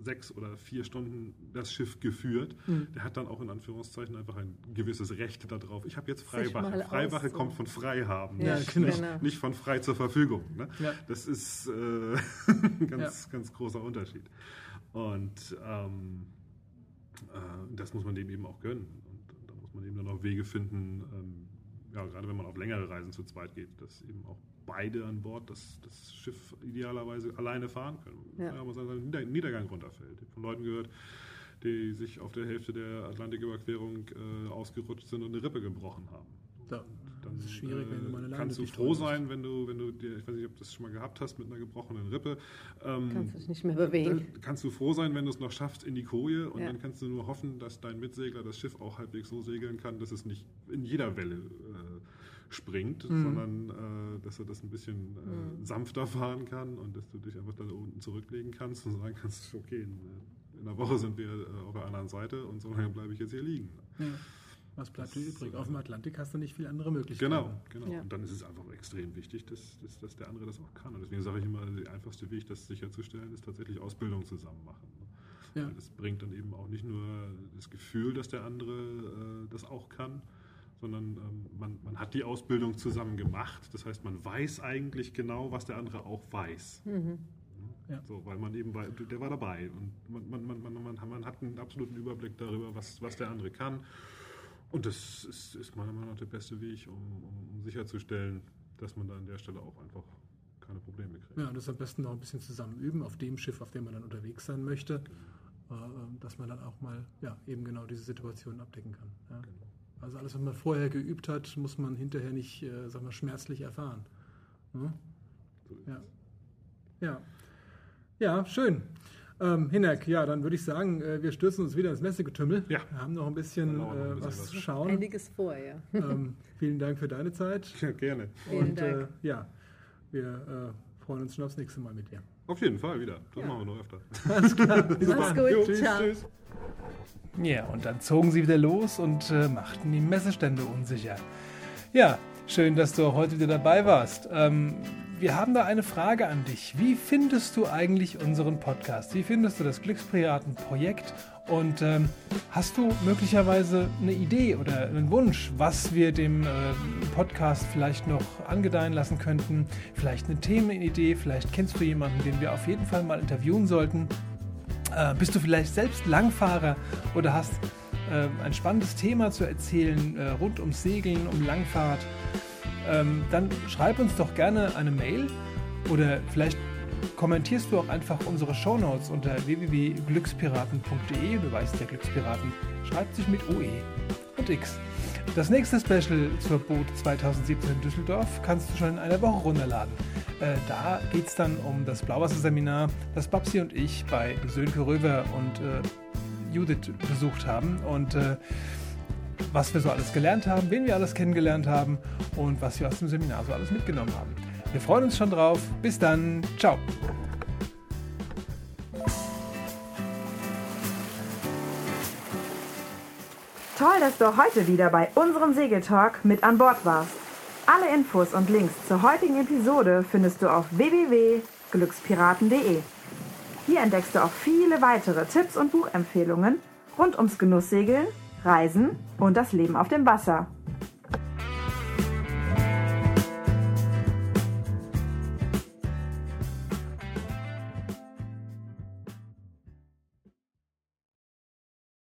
sechs oder vier Stunden das Schiff geführt. Mhm. Der hat dann auch in Anführungszeichen einfach ein gewisses Recht darauf. Ich habe jetzt Freiwache. Freiwache kommt von frei haben, Ja, nicht, genau. nicht, nicht von frei zur Verfügung. Ne? Ja. Das ist äh, ein ganz, ganz großer Unterschied. Und ähm, äh, das muss man dem eben auch gönnen. Und da muss man eben dann auch Wege finden, ähm, ja, gerade wenn man auf längere Reisen zu zweit geht, dass eben auch beide an Bord das, das Schiff idealerweise alleine fahren können. Ja. Ja. man sagt, ein Nieder Niedergang runterfällt. Ich habe von Leuten gehört, die sich auf der Hälfte der Atlantiküberquerung äh, ausgerutscht sind und eine Rippe gebrochen haben. Da, Dann das ist schwierig, wenn du mal eine äh, kannst du froh sein, wenn du, wenn du dir, ich weiß nicht, ob du das schon mal gehabt hast mit einer gebrochenen Rippe. Ähm, Kannst dich nicht mehr bewegen. dann kannst du froh sein, wenn du es noch schaffst in die Koje und Ja. dann kannst du nur hoffen, dass dein Mitsegler das Schiff auch halbwegs so segeln kann, dass es nicht in jeder Welle äh, springt, Mhm. sondern äh, dass er das ein bisschen äh, Mhm. sanfter fahren kann und dass du dich einfach da unten zurücklegen kannst und sagen kannst, okay, in, in einer Woche sind wir äh, auf der anderen Seite und so lange bleibe ich jetzt hier liegen. Ja. Was bleibt dir übrig? äh, Auf dem Atlantik hast du nicht viele andere Möglichkeiten. Genau, genau. Ja. Und dann ist es einfach extrem wichtig, dass, dass, dass der andere das auch kann. Und deswegen sage ich immer, der einfachste Weg, das sicherzustellen, ist tatsächlich Ausbildung zusammen machen. Ja. Das bringt dann eben auch nicht nur das Gefühl, dass der andere äh, das auch kann, sondern ähm, man, man hat die Ausbildung zusammen gemacht. Das heißt, man weiß eigentlich genau, was der andere auch weiß. Mhm. Ja. So, weil man eben, wei- der war dabei und man, man, man, man, man, man hat einen absoluten Überblick darüber, was, was der andere kann. Und das ist, ist meiner Meinung nach der beste Weg, um, um, um sicherzustellen, dass man da an der Stelle auch einfach keine Probleme kriegt. Ja, und das am besten noch ein bisschen zusammen üben auf dem Schiff, auf dem man dann unterwegs sein möchte, äh, dass man dann auch mal ja, eben genau diese Situationen abdecken kann. Ja. Also alles, was man vorher geübt hat, muss man hinterher nicht, äh, sag mal, schmerzlich erfahren. Ne? Ja. ja. Ja, schön. Ähm, Hinek, ja, dann würde ich sagen, äh, wir stürzen uns wieder ins Messegetümmel. Ja. Wir haben noch ein bisschen, noch ein äh, bisschen was was. zu schauen. Einiges vor, ja. ähm, vielen Dank für deine Zeit. Ja, gerne. Vielen Und Dank. Äh, ja, wir äh, freuen uns schon aufs nächste Mal mit dir. Auf jeden Fall wieder. Das Ja. machen wir noch öfter. Mach's gut, Jo, ciao. tschüss. Ja, und dann zogen sie wieder los und äh, machten die Messestände unsicher. Ja, schön, dass du auch heute wieder dabei warst. Ähm, wir haben da eine Frage an dich. Wie findest du eigentlich unseren Podcast? Wie findest du das Glückspiraten-Projekt? Und ähm, hast du möglicherweise eine Idee oder einen Wunsch, was wir dem äh, Podcast vielleicht noch angedeihen lassen könnten? Vielleicht eine Themenidee? Vielleicht kennst du jemanden, den wir auf jeden Fall mal interviewen sollten? Äh, bist du vielleicht selbst Langfahrer oder hast äh, ein spannendes Thema zu erzählen äh, rund ums Segeln, um Langfahrt? Ähm, dann schreib uns doch gerne eine Mail oder vielleicht kommentierst du auch einfach unsere Shownotes unter www.glückspiraten.de. Weißt, der Glückspiraten schreibt sich mit OE und X. Das nächste Special zur Boot 2017 in Düsseldorf kannst du schon in einer Woche runterladen. Äh, da geht es dann um das Blauwasserseminar, das Babsi und ich bei Sönke Röver und äh, Judith besucht haben und äh, was wir so alles gelernt haben, wen wir alles kennengelernt haben und was wir aus dem Seminar so alles mitgenommen haben. Wir freuen uns schon drauf. Bis dann. Ciao. Toll, dass du heute wieder bei unserem Segeltalk mit an Bord warst. Alle Infos und Links zur heutigen Episode findest du auf www.glückspiraten.de. Hier entdeckst du auch viele weitere Tipps und Buchempfehlungen rund ums Genusssegeln, Reisen und das Leben auf dem Wasser.